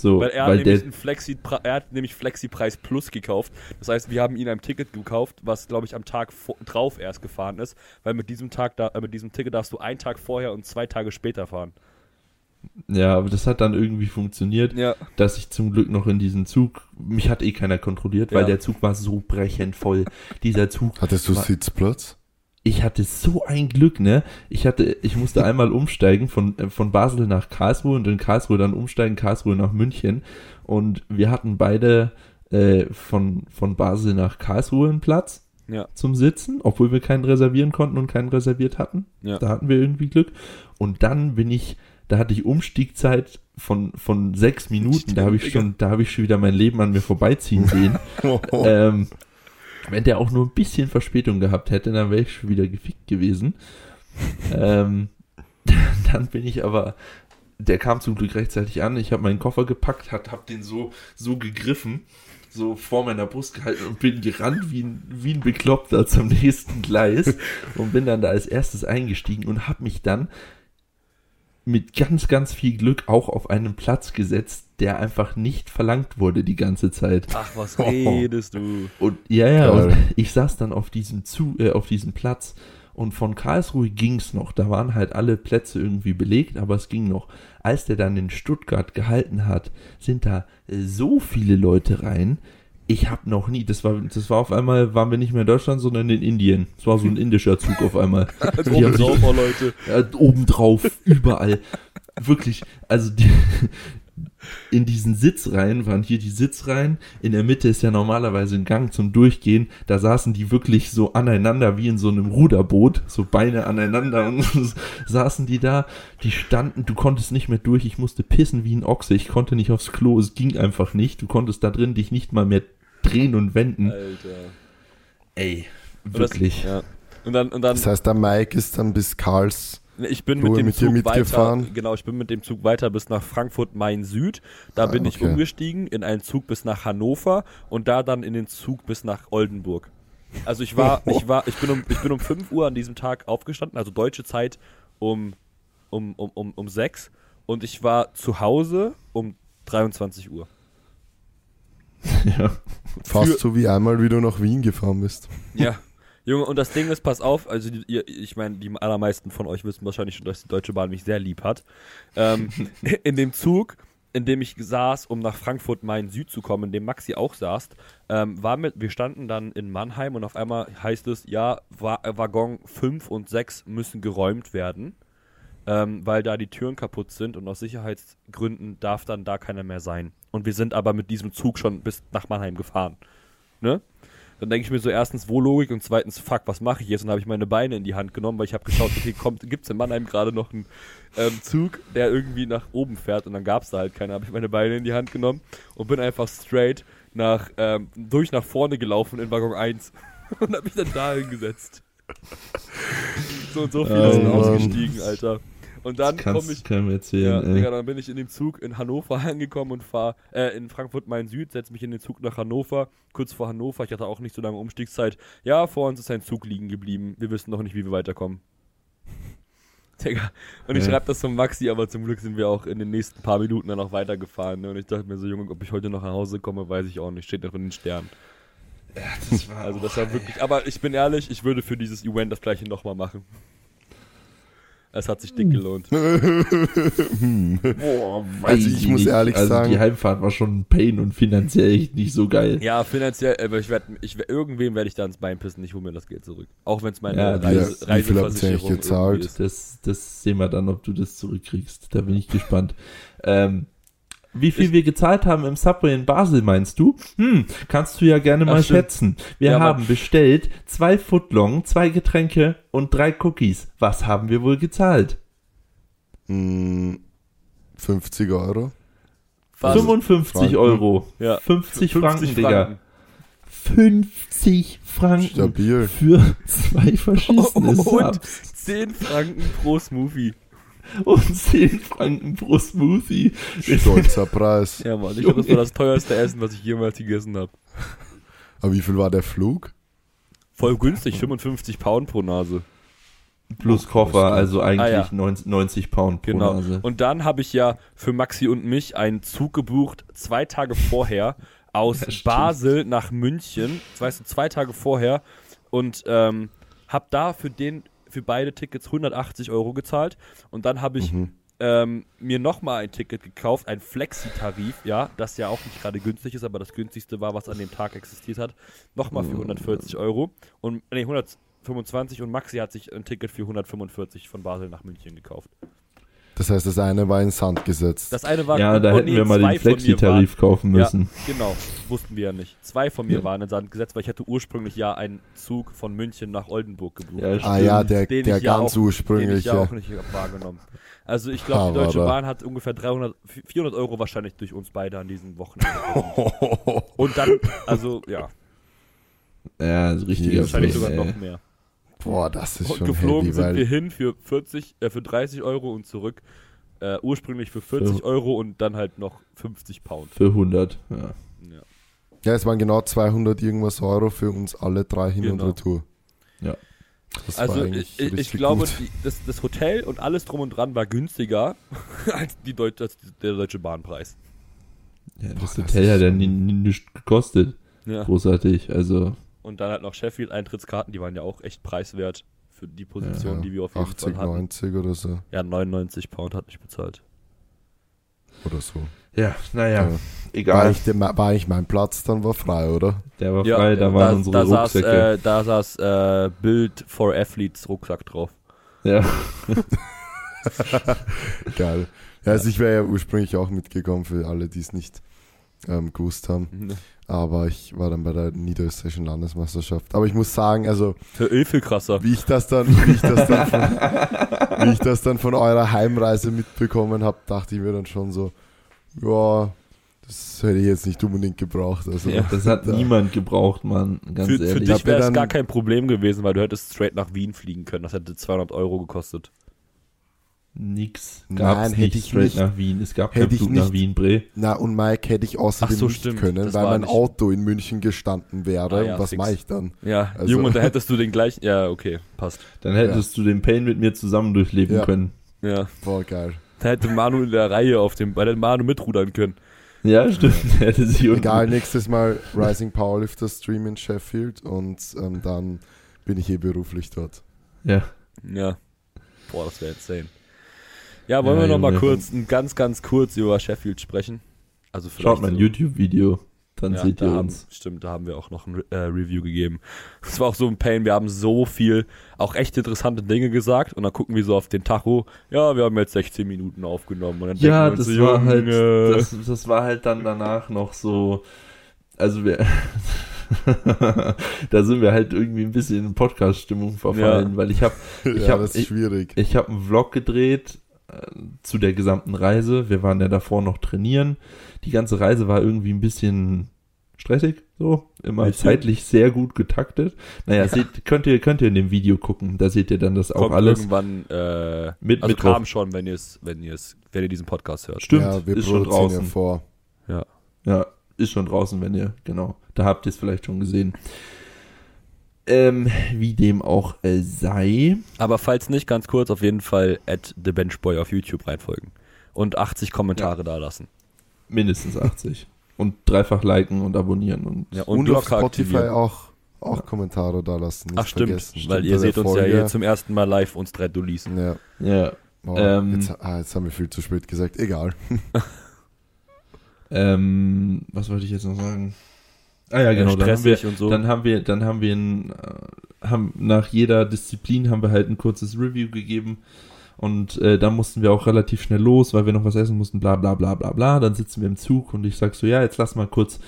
So, Weil er hat, weil nämlich der, Flexi er hat nämlich Flexi-Preis Plus gekauft. Das heißt, wir haben ihn ein Ticket gekauft, was, glaube ich, am Tag vor, drauf erst gefahren ist. Weil mit diesem Tag da, äh, mit diesem Ticket darfst du einen Tag vorher und zwei Tage später fahren. ja, aber das hat dann irgendwie funktioniert, Ja. dass ich zum Glück noch in diesen Zug, mich hat eh keiner kontrolliert, weil Ja. der Zug war so brechend voll. Dieser Zug, Hattest du Wa- Sitzplatz? Ich hatte so ein Glück, ne? Ich hatte, ich musste <laughs> einmal umsteigen von, äh, von Basel nach Karlsruhe und in Karlsruhe dann umsteigen, Karlsruhe nach München. Und wir hatten beide äh, von, von Basel nach Karlsruhe einen Platz Ja. zum Sitzen, obwohl wir keinen reservieren konnten und keinen reserviert hatten. Ja. Da hatten wir irgendwie Glück. Und dann bin ich, da hatte ich Umstiegzeit von, von sechs Minuten. Da habe ich schon, da habe ich schon wieder mein Leben an mir vorbeiziehen sehen. <laughs> ähm, wenn der auch nur ein bisschen Verspätung gehabt hätte, dann wäre ich schon wieder gefickt gewesen. ähm, <laughs> dann bin ich aber, der kam zum Glück rechtzeitig an. Ich habe meinen Koffer gepackt, hat, hab den so, so gegriffen, so vor meiner Brust gehalten und bin gerannt wie ein, wie ein Bekloppter zum nächsten Gleis und bin dann da als erstes eingestiegen und habe mich dann mit ganz, ganz viel Glück auch auf einen Platz gesetzt, der einfach nicht verlangt wurde die ganze Zeit. Ach, <laughs> was redest du? Und ja, ja, und ich saß dann auf diesem Zu äh, auf diesem Platz und von Karlsruhe ging's noch. Da waren halt alle Plätze irgendwie belegt, aber es ging noch. Als der dann in Stuttgart gehalten hat, sind da äh, so viele Leute rein. Ich habe noch nie, das war, das war auf einmal, waren wir nicht mehr in Deutschland, sondern in Indien. Es war so ein indischer Zug auf einmal. <laughs> Also oben drauf, Leute. Ja, obendrauf, überall. Wirklich, also die, in diesen Sitzreihen waren hier die Sitzreihen. In der Mitte ist ja normalerweise ein Gang zum Durchgehen. Da saßen die wirklich so aneinander wie in so einem Ruderboot, so Beine aneinander und <laughs> saßen die da. Die standen, du konntest nicht mehr durch. Ich musste pissen wie ein Ochse. Ich konnte nicht aufs Klo. Es ging einfach nicht. Du konntest da drin dich nicht mal mehr drehen und wenden. Alter. Ey, Und das- wirklich. ja. Und dann, und dann Das heißt, der Mike ist dann bis Karls. Ich bin mit dem mit Zug weiter, genau, ich bin mit dem Zug weiter bis nach Frankfurt Main Süd. Da Ah, bin ich okay. umgestiegen in einen Zug bis nach Hannover und da dann in den Zug bis nach Oldenburg. Also ich war, ich war, ich bin um, ich bin um 5 Uhr an diesem Tag aufgestanden, also deutsche Zeit um, um, um, um, um 6 und ich war zu Hause um 23 Uhr. <laughs> Ja. Fast Für- so wie einmal, wie du nach Wien gefahren bist. Ja. Junge, und das Ding ist, pass auf, also ihr, ich meine, die allermeisten von euch wissen wahrscheinlich schon, dass die Deutsche Bahn mich sehr lieb hat. Ähm, <laughs> in dem Zug in dem ich saß, um nach Frankfurt Main Süd zu kommen, in dem Maxi auch saß, ähm, war mit, wir standen dann in Mannheim und auf einmal heißt es, ja, Wa äh, Waggon 5 und 6 müssen geräumt werden, ähm, weil da die Türen kaputt sind und aus Sicherheitsgründen darf dann da keiner mehr sein. Und wir sind aber mit diesem Zug schon bis nach Mannheim gefahren. Ne? Dann denke ich mir so erstens, wo Logik und zweitens, fuck, was mache ich jetzt? Und habe ich meine Beine in die Hand genommen, weil ich habe geschaut, okay, kommt, gibt es in Mannheim gerade noch einen ähm, Zug, der irgendwie nach oben fährt und dann gab es da halt keinen. habe ich meine Beine in die Hand genommen und bin einfach straight nach, ähm, durch nach vorne gelaufen in Waggon 1 <laughs> und habe mich dann da hingesetzt. so und so viele Oh sind Mann. ausgestiegen, Alter. Und dann komme ich ja, erzählen, ey. Digga, dann bin ich in dem Zug in Hannover <laughs> angekommen und fahre äh, in Frankfurt Main Süd, setze mich in den Zug nach Hannover, kurz vor Hannover. Ich hatte auch nicht so lange Umstiegszeit. Ja, vor uns ist ein Zug liegen geblieben. Wir wissen noch nicht, wie wir weiterkommen. <laughs> Digga. Und ich Ja. schreibe das zum Maxi, aber zum Glück sind wir auch in den nächsten paar Minuten dann auch weitergefahren. Ne? Und ich dachte mir so, Junge, ob ich heute noch nach Hause komme, weiß ich auch nicht. Steht noch in den Sternen. Das war Also das war wirklich. Aber ich bin ehrlich, ich würde für dieses Event das gleiche nochmal machen. Es hat sich dick gelohnt. <laughs> Boah, Also ich muss ehrlich also sagen- die Heimfahrt war schon ein Pain und finanziell echt nicht so geil. Ja, finanziell, aber ich werde, ich, irgendwem werde ich da ins Bein pissen, ich hole mir das Geld zurück. Auch wenn es meine Ja, Reise, ihr Reiseversicherung gezahlt? ist. Das, das sehen wir dann, ob du das zurückkriegst. Da bin ich gespannt. Ähm, wie viel Ich- wir gezahlt haben im Subway in Basel, meinst du? Hm, kannst du ja gerne mal stimmt. schätzen. Wir Ja, haben bestellt zwei Footlong, zwei Getränke und drei Cookies. Was haben wir wohl gezahlt? Mm, 50 Euro. Fast 55 Franken. Euro. Ja. 50, Franken, 50 Digga. Franken. 50 Franken Stabil. für <laughs> zwei verschissene <laughs> Und Subs 10 Franken pro Smoothie. Und 10 Franken pro Smoothie. Stolzer Preis. Ja, Mann, ich glaube, das war das teuerste Essen, was ich jemals gegessen habe. Aber wie viel war der Flug? Voll günstig, 55 Pound pro Nase. Plus Koffer, also eigentlich Ah, ja. 90, 90 Pound pro Genau. Nase. Und dann habe ich ja für Maxi und mich einen Zug gebucht, zwei Tage vorher, aus <laughs> Ja. Basel nach München. Das weißt du, zwei Tage vorher. Und ähm, habe da für den, für beide Tickets 180 Euro gezahlt. Und dann habe ich Mhm. ähm, mir nochmal ein Ticket gekauft, ein Flexi-Tarif, ja, das ja auch nicht gerade günstig ist, aber das günstigste war, was an dem Tag existiert hat. Nochmal für 140 Euro. Und, nee, 125 und Maxi hat sich ein Ticket für 145 von Basel nach München gekauft. Das heißt, das eine war in Sand gesetzt. Das eine war ja, da oh, hätten nee, wir mal den Flexi-Tarif kaufen müssen. Ja, genau, wussten wir ja nicht. Zwei von mir Ja. waren in Sand gesetzt, weil ich hatte ursprünglich ja einen Zug von München nach Oldenburg gebucht. Ja, ah ja, der, Den der ich ja ganz auch- den ich ursprüngliche. ja auch nicht wahrgenommen. Also ich glaube, die Deutsche aber- Bahn hat ungefähr 300, 400 Euro wahrscheinlich durch uns beide an diesem Wochenende. verdient. <laughs> Und dann, also ja, Ja, also richtiger Jesus. wahrscheinlich sogar ey. noch mehr. Boah, das ist Und schon geflogen heavy, sind wir hin für 40, äh, für 30 Euro und zurück. Äh, ursprünglich für 40 Für- Euro und dann halt noch 50 Pound. Für 100, ja. Ja. ja, es waren genau 200 irgendwas Euro für uns alle drei hin und Genau. retour. Ja. Das Also war ich, eigentlich ich, glaube, gut. die, das, das Hotel und alles drum und dran war günstiger <laughs> als, die Deut als der deutsche Bahnpreis. ja Boah, das das Hotel ist hat ja nichts gekostet. Ja. Großartig, also Und dann halt noch Sheffield-Eintrittskarten, die waren ja auch echt preiswert für die Position, Ja, die wir auf jeden 80, Fall hatten. 90 oder so. Ja, 99 Pound hat ich bezahlt. Oder so. ja, naja, Ja. War, egal. ich, der, war ich mein Platz, dann war frei, oder? Der war frei, da waren unsere da saß, Rucksäcke. äh, da saß äh, Bild for Athletes Rucksack drauf. ja. <laughs> Geil. Ja, also ich wäre ja ursprünglich auch mitgekommen für alle, die es nicht ähm, gewusst haben. Aber ich war dann bei der niederösterreichischen Landesmeisterschaft. Aber ich muss sagen, also Für Öl viel krasser. wie ich das dann, wie ich das dann, von, wie ich das dann von eurer Heimreise mitbekommen habe, dachte ich mir dann schon so, ja, das hätte ich jetzt nicht unbedingt gebraucht. Also Ja. Das hat <laughs> Da- niemand gebraucht, Mann, ganz Für, für ehrlich. dich hab mir wäre es gar kein Problem gewesen, weil du hättest straight nach Wien fliegen können. Das hätte 200 Euro gekostet. Nix. Nein, hätte nicht ich straight nicht. nach Wien. Es gab keinen Flug nach. Wien, Bre. Na, und Mike hätte ich außerdem so, nicht stimmt. können, weil mein nicht- Auto in München gestanden wäre. Ah ja, und was mache ich dann? Ja, Also- Junge, da <laughs> hättest du den gleichen. Ja, okay, passt. Dann hättest du den Pain mit mir zusammen durchleben Ja. können. Ja. Boah, geil. Da hätte Manu in der Reihe auf dem, bei der Manu mitrudern können. Ja, stimmt. Hätte sich Egal, nächstes Mal <laughs> Rising Powerlifter Stream in Sheffield und ähm, dann bin ich eh beruflich dort. Ja. Ja. Boah, das wäre insane. Ja, wollen Ja, wir noch mal kurz, ein ganz, ganz kurz über Sheffield sprechen? Also Schaut mein so- YouTube-Video, dann Ja, seht da ihr haben, uns. Stimmt, da haben wir auch noch ein äh, Review gegeben. Es war auch so ein Pain, wir haben so viel, auch echt interessante Dinge gesagt und dann gucken wir so auf den Tacho, ja, wir haben jetzt 16 Minuten aufgenommen und dann Ja, das so, war halt, das, das war halt dann danach noch so, also wir, <laughs> da sind wir halt irgendwie ein bisschen in Podcast-Stimmung verfallen, Ja. weil ich habe <laughs> Ich ja, hab- ich- schwierig. ich hab einen Vlog gedreht zu der gesamten Reise. Wir waren ja davor noch trainieren. Die ganze Reise war irgendwie ein bisschen stressig, so immer Bisschen. zeitlich sehr gut getaktet. Naja, Ja. seht, könnt ihr könnt ihr in dem Video gucken. Da seht ihr dann das auch Kommt alles. irgendwann, äh, Mit also Mittwoch. kam schon, wenn ihr es, wenn ihr es, wenn ihr diesen Podcast hört. Stimmt, ja, wir ist schon produzieren draußen. ja vor. Ja. Ja, ist schon draußen, wenn ihr, genau. Da habt ihr es vielleicht schon gesehen. Ähm, wie dem auch äh, sei. Aber falls nicht, ganz kurz, auf jeden Fall at the Benchboy auf YouTube reinfolgen. Und 80 Kommentare da lassen. Mindestens 80. und dreifach liken und abonnieren und Ja, Und, und, auf Spotify aktivieren. auch, auch Kommentare da lassen. Ach stimmt, vergessen. weil ihr Unter seht uns ja hier zum ersten Mal live uns drei Dullis. Ja. ja, Oh, Ähm, jetzt, ah, jetzt haben wir viel zu spät gesagt. Egal. <laughs> ähm, was wollte ich jetzt noch sagen? Ah ja, genau, dann haben wir, so. dann haben wir, dann haben wir ein, äh, haben nach jeder Disziplin haben wir halt ein kurzes Review gegeben und äh, dann mussten wir auch relativ schnell los, weil wir noch was essen mussten, bla bla bla bla bla. Dann sitzen wir im Zug und ich sag so, ja, jetzt lass mal kurz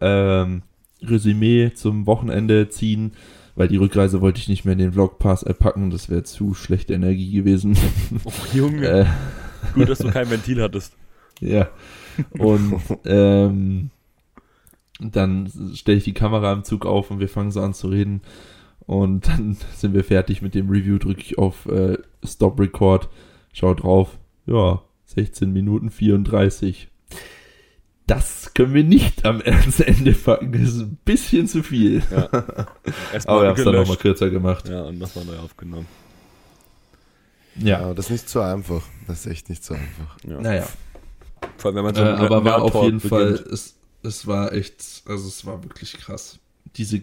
ähm, Resümee zum Wochenende ziehen, weil die Rückreise wollte ich nicht mehr in den Vlogpass äh, packen, das wäre zu schlechte Energie gewesen. <laughs> oh, Junge, äh, gut, dass du kein Ventil hattest. <laughs> ja. Und ähm, dann stelle ich die Kamera im Zug auf und wir fangen so an zu reden. Und dann <laughs> sind wir fertig mit dem Review, drücke ich auf äh, Stop Record, schau drauf. Ja, 16 Minuten 34. Das können wir nicht am <laughs> Ende packen. Das ist ein bisschen zu viel. Ja. <laughs> Aber wir haben es dann nochmal kürzer gemacht. Ja, und nochmal neu aufgenommen. Ja. Ja, das ist nicht so einfach. Das ist echt nicht so einfach. Ja. Naja. Vor allem, wenn man so Äh, aber war auf jeden Fall, beginnt. Es, war echt, also es war wirklich krass. Diese,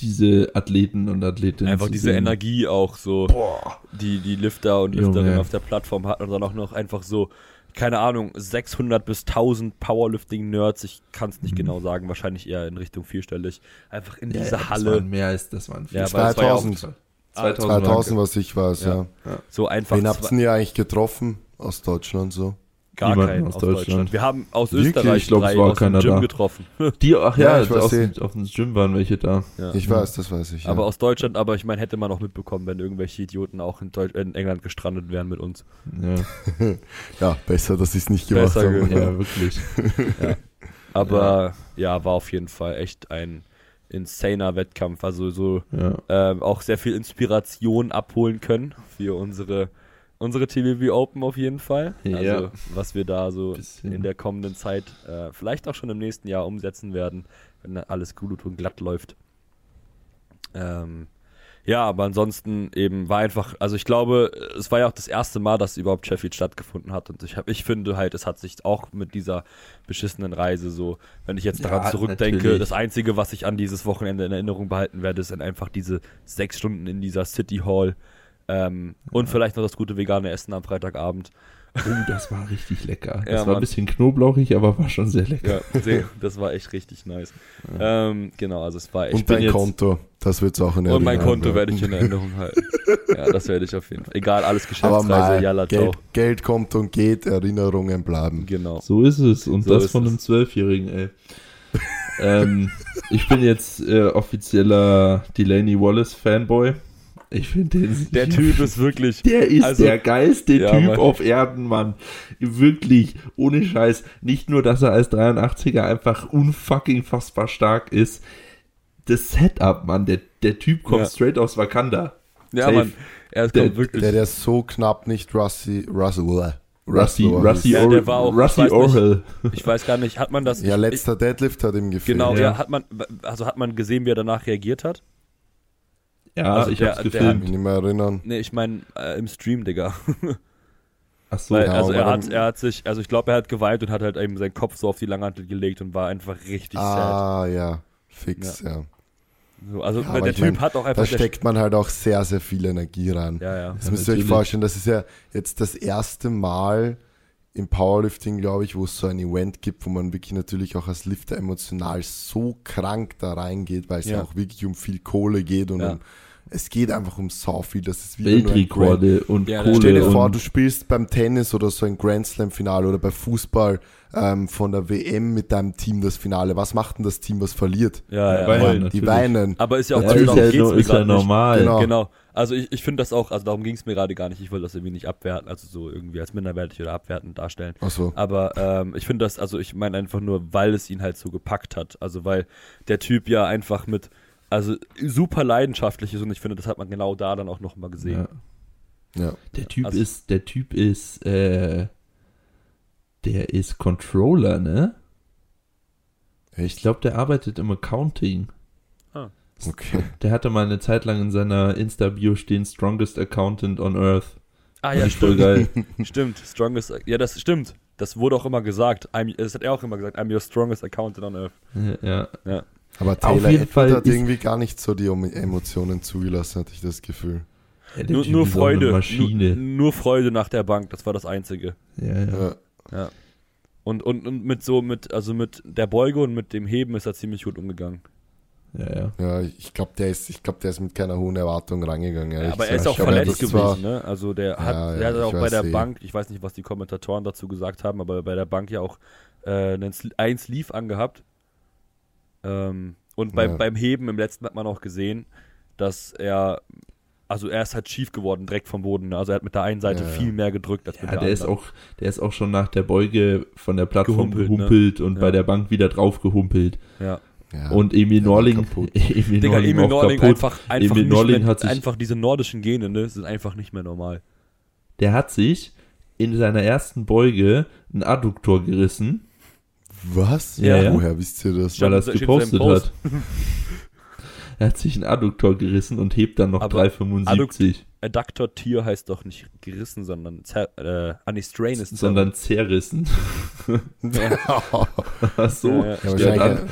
diese Athleten und Athletinnen. Einfach zu diese sehen. Energie auch so, Boah. die die Lifter und Junge. Lifterinnen auf der Plattform hatten und dann auch noch einfach so, keine Ahnung, 600 bis 1000 Powerlifting-Nerds, ich kann es nicht Mhm. genau sagen, wahrscheinlich eher in Richtung vierstellig, einfach in Ja, dieser Das Halle, waren mehr als, das waren. Ja, weil es war ja auch- 2000. 2000. 2000, was ich weiß, Ja. ja. so einfach Wen habt ihr eigentlich getroffen aus Deutschland so? Gar Niemanden keinen aus aus, Deutschland. Deutschland. Wir haben aus Wirklich? Österreich Ich glaub, es drei war aus dem keiner Gym da. getroffen. <laughs> Die, ach ja, Ja, ich weiß aus, eh. dem, auf dem Gym waren welche da. Ja. Ich weiß, das weiß ich. Ja. Aber aus Deutschland, aber ich meine, hätte man auch mitbekommen, wenn irgendwelche Idioten auch in, Deutsch in England gestrandet wären mit uns. Ja, <laughs> ja, besser, dass ich es nicht gemacht Besser habe. ge- ja wirklich. <laughs> Aber ja. war auf jeden Fall echt ein insaner Wettkampf. Also so Ja. ähm, auch sehr viel Inspiration abholen können für unsere unsere TVV Open auf jeden Fall. Ja. Also was wir da so Bisschen. in der kommenden Zeit äh, vielleicht auch schon im nächsten Jahr umsetzen werden, wenn alles gut und glatt läuft. Ähm, ja, aber ansonsten eben war einfach, also ich glaube, es war ja auch das erste Mal, dass überhaupt Sheffield stattgefunden hat und ich habe, ich finde halt, es hat sich auch mit dieser beschissenen Reise so, wenn ich jetzt daran Ja, zurückdenke, natürlich. das einzige, was ich an dieses Wochenende in Erinnerung behalten werde, sind einfach diese sechs Stunden in dieser City Hall ähm, und vielleicht noch das gute vegane Essen am Freitagabend. Oh, das war richtig lecker. <laughs> Ja, Das war Mann. ein bisschen knoblauchig, aber war schon sehr lecker. Ja, das war echt richtig nice. Ähm, genau, also es war echt. Und dein jetzt- Konto, das wird es auch in Und mein Erinnerung Konto werde ich in Erinnerung halten. Ja, das werde ich auf jeden Fall. Egal, alles <laughs> Aber Geschäftsreise, mal, Jalla, ciao. Geld, Geld kommt und geht, Erinnerungen bleiben. Genau. So ist es. Und So das von es. einem Zwölfjährigen, ey. ähm, ich bin jetzt äh, offizieller Delaney Wallace Fanboy. Ich finde den. <laughs> Der Typ ist wirklich. Der ist Also- der geilste Ja, Typ Mann. auf Erden, Mann. Wirklich, ohne Scheiß. Nicht nur, dass er als 83er einfach unfucking fassbar stark ist. Das Setup, Mann. Der, der Typ kommt Ja. straight aus Wakanda. Ja, Safe. Mann. Er kommt Der- wirklich. Der, der so knapp nicht Rusty, Russell, Rusty, Russell Rusty, Ja, Or der war auch- ich Rusty nicht. Orwell. ich weiß gar nicht, hat man das. Ja, ich, letzter Deadlift hat ihm Ich, gefehlt. genau, Ja. ja. hat man, also hat man gesehen, wie er danach reagiert hat? Ja, Also ich der- hab's Ich gefilmt. kann mich nicht mehr erinnern. Nee, ich meine äh, im Stream, Digga. <laughs> Ach so, Weil, ja, also er hat, er hat sich, also ich glaube, er hat geweint und hat halt eben seinen Kopf so auf die Langhantel gelegt und war einfach richtig sad. Ah, ja, fix, ja. So, also Ja, der ich Typ mein, hat auch Da einfach. der- steckt man halt auch sehr, sehr viel Energie rein. ja, ja. Das Ja, müsst ihr euch vorstellen, das ist ja jetzt das erste Mal im Powerlifting, glaube ich, wo es so ein Event gibt, wo man wirklich natürlich auch als Lifter emotional so krank da reingeht, weil es ja, Ja. auch wirklich um viel Kohle geht und Ja. um, es geht einfach um so viel. Das ist wieder nur ein Grand Weltrekorde und Ja, Kohle. Stell dir vor, du spielst beim Tennis oder so ein Grand Slam Finale oder bei Fußball ähm, von der WM mit deinem Team das Finale. Was macht denn das Team, was verliert? Ja, ja. Weinen, voll. Die weinen. Aber ist ja auch, ja, ist darum ja, mir ist ja normal. Genau. Genau. Also ich, ich finde das auch, also darum ging es mir gerade gar nicht. Ich wollte das irgendwie nicht abwerten, also so irgendwie als minderwertig oder abwertend darstellen. Achso. Aber ähm, ich finde das, also ich meine einfach nur, weil es ihn halt so gepackt hat. Also weil der Typ ja einfach mit, also super leidenschaftlich ist und ich finde, das hat man genau da dann auch nochmal gesehen. Ja. Ja. Der Typ Also- ist, der Typ ist, äh, der ist Controller, ne? Ich glaube, der arbeitet im Accounting. Okay. Der hatte mal eine Zeit lang in seiner Insta-Bio stehen, Strongest Accountant on Earth. Ah ja, stimmt. geil. <laughs> stimmt. Strongest, ja, das stimmt. Das wurde auch immer gesagt. I'm, das hat er auch immer gesagt. I'm your strongest accountant on earth. ja. Aber Taylor jeden Edward Fall hat irgendwie gar nicht so die Emotionen zugelassen, hatte ich das Gefühl. ja Nur, nur Freude. Nur, nur Freude nach der Bank. Das war das Einzige. Ja, ja. Ja. Und, und, und mit so, mit, also mit der Beuge und mit dem Heben ist er ziemlich gut umgegangen. ja, ja. Ja, ich glaube, der ist, ich glaube, der ist mit keiner hohen Erwartung rangegangen. Ja, aber er ist auch Ich glaub, verletzt das war- gewesen, ne? Also der hat, Ja, der ja, hat auch ich bei weiß der eh. Bank, ich weiß nicht, was die Kommentatoren dazu gesagt haben, aber bei der Bank ja auch äh, einen Sl- ein Sleeve angehabt. Ähm, und beim, Ja. beim Heben im letzten hat man auch gesehen, dass er, also er ist halt schief geworden, direkt vom Boden. ne? Also er hat mit der einen Seite Ja, viel mehr gedrückt als mit Ja, der der ist anderen. auch, der ist auch schon nach der Beuge von der Plattform Gehumpelt, gehumpelt, ne? und Ja. bei der Bank wieder drauf gehumpelt. ja. Ja, und Emil der Norling. <laughs> Emil Digga, Norling Emil Norling einfach, einfach, Emil nicht Norling mehr, hat sich- einfach diese nordischen Gene, ne, sind einfach nicht mehr normal. Der hat sich in seiner ersten Beuge einen Adduktor gerissen, Was? Ja, ja. Woher wisst ihr das? weil er es gepostet Post. hat. <laughs> er hat sich einen Adduktor gerissen und hebt dann noch Aber 3,75, Adductor-Tier heißt doch nicht gerissen, sondern zer äh, ah, nee, Strain ist sondern zerrissen. <laughs> <laughs> Ach so. Ja, ja. Ja, Ja, wahrscheinlich,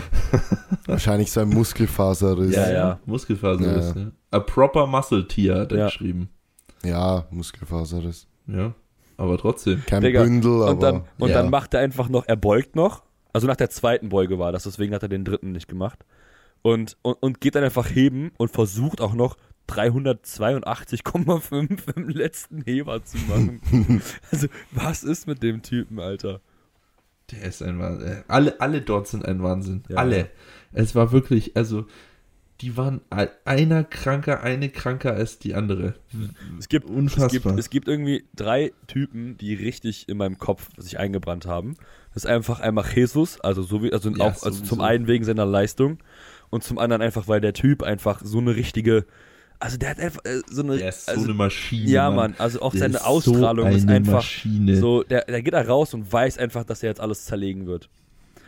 wahrscheinlich so ein Muskelfaserriss. Ja, Ja, ja. Muskelfaserriss. Ja, Ja. A proper muscle tear hat er Ja. geschrieben. Muskelfaserriss. Ja, aber trotzdem. Kein Digga, Bündel, aber Und, dann, und ja. dann macht er einfach noch, er beugt noch. Also nach der zweiten Beuge war das, deswegen hat er den dritten nicht gemacht. Und, und, und geht dann einfach heben und versucht auch noch 382,5 <laughs> im letzten Heber zu machen. <laughs> also, was ist mit dem Typen, Alter? Der ist ein Wahnsinn. Äh, Alle, alle dort sind ein Wahnsinn. Ja. Alle. Es war wirklich, also, die waren einer kranker, eine kranker als die andere. Es gibt, es Unfassbar. gibt, es gibt irgendwie drei Typen, die richtig in meinem Kopf sich eingebrannt haben. Das ist einfach einmal Jesus, also so wie, also Ja, auch also zum einen wegen seiner Leistung und zum anderen einfach, weil der Typ einfach so eine richtige, also der hat einfach äh, so eine, Der ist so also, eine Maschine. ja Mann, also auch Der seine ist Ausstrahlung so ist einfach Maschine. so, der, der geht da raus und weiß einfach, dass er jetzt alles zerlegen wird.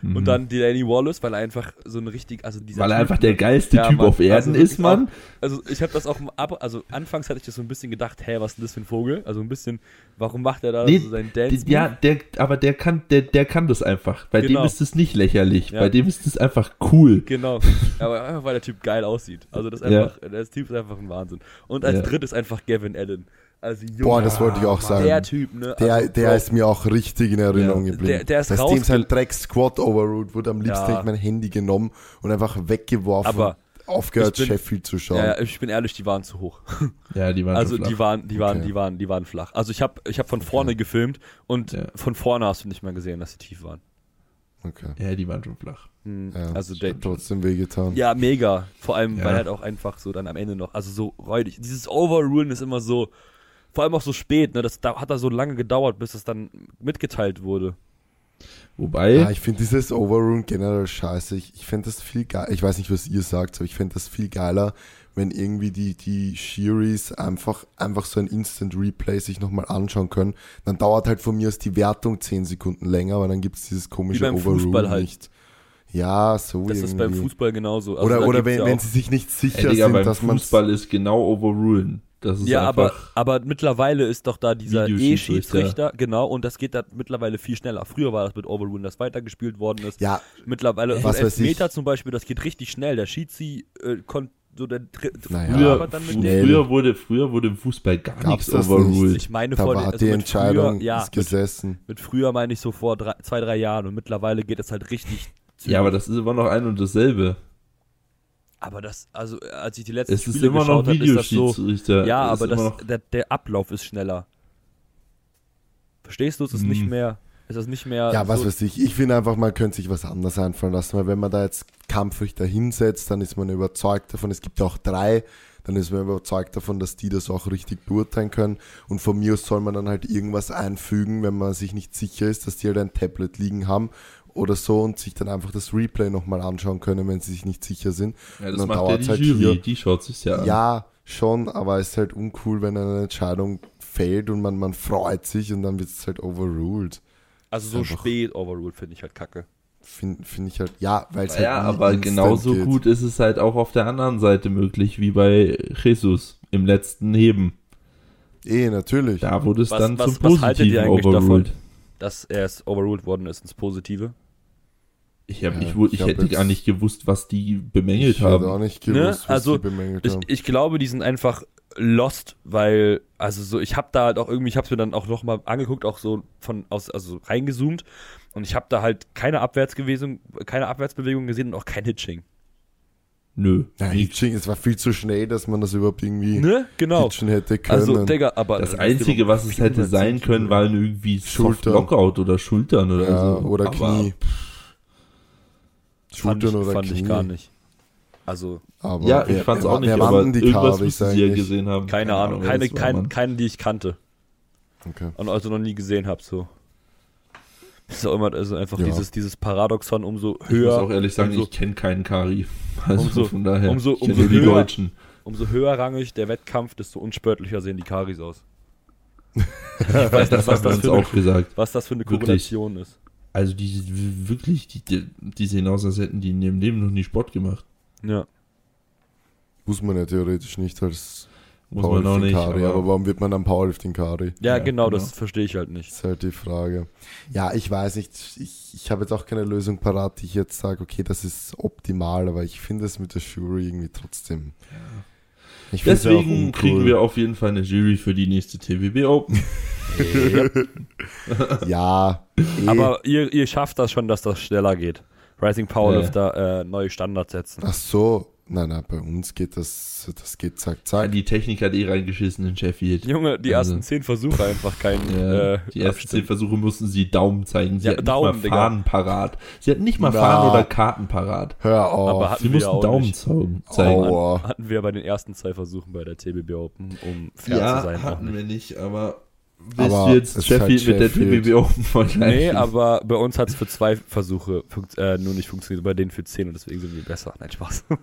Mhm. Und dann die Danny Wallace, weil er einfach so eine richtig, also dieser Weil er einfach der geilste Ja, Typ Mann. auf Erden Also ist, Mann. also ich habe das auch ab, also anfangs hatte ich das so ein bisschen gedacht, hä, was ist denn das für ein Vogel? Also ein bisschen, warum macht er da Nee, so seinen Dance? Ja, der, aber der kann, der, der kann das einfach. Bei Genau. dem ist es nicht lächerlich. Ja. Bei dem ist es einfach cool. Genau. Aber einfach weil der Typ geil aussieht. Also das ist Ja. einfach, der Typ ist einfach ein Wahnsinn. Und als Ja. drittes einfach Gavin Allen. Also Junge, Boah, das wollte ich auch sagen. der Typ, ne? Der, also, der Bro, ist mir auch richtig in Erinnerung Ja. geblieben. Der- der ist Dass dem sein Dreck Squat Overroot wurde am liebsten Ja. hätte ich mein Handy genommen und einfach weggeworfen Aber aufgehört, bin- Sheffield zu schauen. ja, ich bin ehrlich, die waren zu hoch. <laughs> Ja, die waren Also flach. die waren, die waren, Okay. die waren, die waren flach. Also ich habe, ich habe von vorne gefilmt und Ja. von vorne hast du nicht mehr gesehen, dass sie tief waren. Okay. Ja, die waren schon flach. Hm, Ja, also der, hat trotzdem wehgetan. Ja, mega. Vor allem, Ja. weil halt auch einfach so dann am Ende noch, also so räudig. Dieses Overrulen ist immer so, vor allem auch so spät, ne? Das da hat da so lange gedauert, bis es dann mitgeteilt wurde. Wobei, Ja, ich finde dieses Overrun generell scheiße. Ich, ich finde das viel geiler. Ich weiß nicht, was ihr sagt, aber ich finde das viel geiler, wenn irgendwie die, die Shiris einfach, einfach so ein Instant Replay sich nochmal anschauen können. Dann dauert halt von mir aus die Wertung 10 Sekunden länger, aber dann gibt es dieses komische beim Overrun Fußball halt. nicht. Ja, so Das irgendwie. ist beim Fußball genauso. Also oder oder wenn, ja wenn sie sich nicht sicher ey, Digga, sind, beim dass man Fußball ist genau overrulen. Das ist Ja, aber, aber mittlerweile ist doch da dieser. E-Schiedsrichter, genau, und das geht da mittlerweile viel schneller. Früher war das mit Overrule, das weitergespielt worden ist. Ja, Mittlerweile, Was weiß ich. zum Beispiel, das geht richtig schnell. Der Schiedsri äh, konnte so der Dr- Naja, früher früher, mit wurde, früher wurde im Fußball gar Gab's nichts overruled. nicht? ich meine da vor war also die mit Entscheidung früher, ja, ist mit, gesessen. mit früher meine ich so vor drei, zwei, drei Jahren und mittlerweile geht es halt richtig Ja, aber das ist immer noch ein und dasselbe. Aber das, also äh, als ich die letzten Es ist Spiele immer noch geschaut habe, ist das so, ja, Es aber ist immer das, der, der Ablauf ist schneller. Verstehst du? Es ist nicht Hm. mehr, ist das nicht mehr Ja, was so, weiß ich. Ich finde einfach, man könnte sich was anderes einfallen lassen, weil wenn man da jetzt Kampfrichter hinsetzt, dann ist man überzeugt davon, es gibt ja auch drei, dann ist man überzeugt davon, dass die das auch richtig beurteilen können. Und von mir aus soll man dann halt irgendwas einfügen, wenn man sich nicht sicher ist, dass die halt ein Tablet liegen haben oder so und sich dann einfach das Replay nochmal anschauen können, wenn sie sich nicht sicher sind. ja, das dann macht ja die halt Jury. hier. Die schaut sich ja an. Ja, schon, aber es ist halt uncool, wenn eine Entscheidung fällt und man, man freut sich und dann wird es halt overruled. also so einfach- spät Overrule finde ich halt kacke. Finde find ich halt, ja, weil es Ja, halt nie aber genauso geht. gut ist es halt auch auf der anderen Seite möglich, wie bei Jesus im letzten Heben. Eh, natürlich. Da wurde es Was- dann was- zum was haltet ihr Positiven eigentlich overruled. Dass er es overruled worden ist ins Positive. Ich, hab, Ja, ich, wu- ich ich hab hätte jetzt- gar nicht gewusst, was die bemängelt ich hätte haben. auch nicht Ne? gewusst, was Also, die bemängelt Ich, haben. ich glaube, die sind einfach lost, weil, also so, ich habe da halt auch irgendwie, ich habe es mir dann auch nochmal angeguckt, auch so von aus, also reingezoomt und ich habe da halt keine Abwärtsbewegung, keine Abwärtsbewegung gesehen und auch kein Hitching. Nö. Ja, Hitching, es war viel zu schnell, dass man das überhaupt irgendwie Ne? Genau. hitchen hätte können. Also, Digga, aber Das Einzige, was es hätte sein können, waren irgendwie Soft Schultern. Lockout oder Schultern oder ja, so. oder Aber Knie. fand ich, Schultern oder fand Knie. ich gar nicht. Also, Aber Ja, wer- ich fand's wer- auch nicht, aber die irgendwas Karis müssen sie ja gesehen haben. keine Ahnung, wer keine, kein, keine, die ich kannte Okay. und also noch nie gesehen habe, so. Das ist auch immer, also einfach Ja. dieses, dieses Paradoxon, umso Ich muss höher, auch ehrlich sagen, umso, ich kenne keinen Kari. <laughs> Also Umso- von daher, umso- umso nur die höher- Deutschen. umso höherrangig der Wettkampf, desto unspörtlicher sehen die Karis aus. Ich <laughs> weiß, das was haben wir das uns für eine- auch gesagt. Was das für eine. Korrelation ist. Also die wirklich, die, die, die sehen aus, als hätten die in ihrem Leben noch nie Sport gemacht. Ja. Muss man ja theoretisch nicht als Muss man auch nicht. Powerlifting-Kari, Aber, aber warum wird man dann Powerlifting-Kari? Ja, Ja, genau, genau. das verstehe ich halt nicht. ist halt die Frage. Ja, ich weiß nicht, ich, ich habe jetzt auch keine Lösung parat, die ich jetzt sage, okay, das ist optimal, aber ich finde es mit der Jury irgendwie trotzdem. Ja deswegen kriegen wir auf jeden Fall eine Jury für die nächste TWB Open. <laughs> Ja, eh, Aber ihr, ihr schafft das schon, dass das schneller geht. Rising Powerlifter äh, neue Standards setzen. ach so, nein, nein, bei uns geht das, das geht zack, zack. Die Technik hat eh reingeschissen in Sheffield. Junge, die Also- ersten zehn Versuche einfach kein Ja, äh, die ersten zehn Versuche mussten sie Daumen zeigen. Sie Ja, hatten Daumen, nicht Digga. mal Fahnen parat. Sie hatten nicht mal Na. Fahnen oder Karten parat. Hör auf. Aber Sie Hatten wir mussten auch Daumen nicht. zeigen. zeigen. Aua. hatten wir bei den ersten zwei Versuchen bei der TBB Open, um fair Ja, zu sein. hatten wir nicht, aber willst Aber du jetzt ist halt Sheffield mit der Sheffield. TBB Open vergleichen? Nee, aber bei uns hat es für zwei Versuche äh, nur nicht funktioniert, bei denen für zehn und deswegen sind wir besser. Nein, Spaß. <laughs>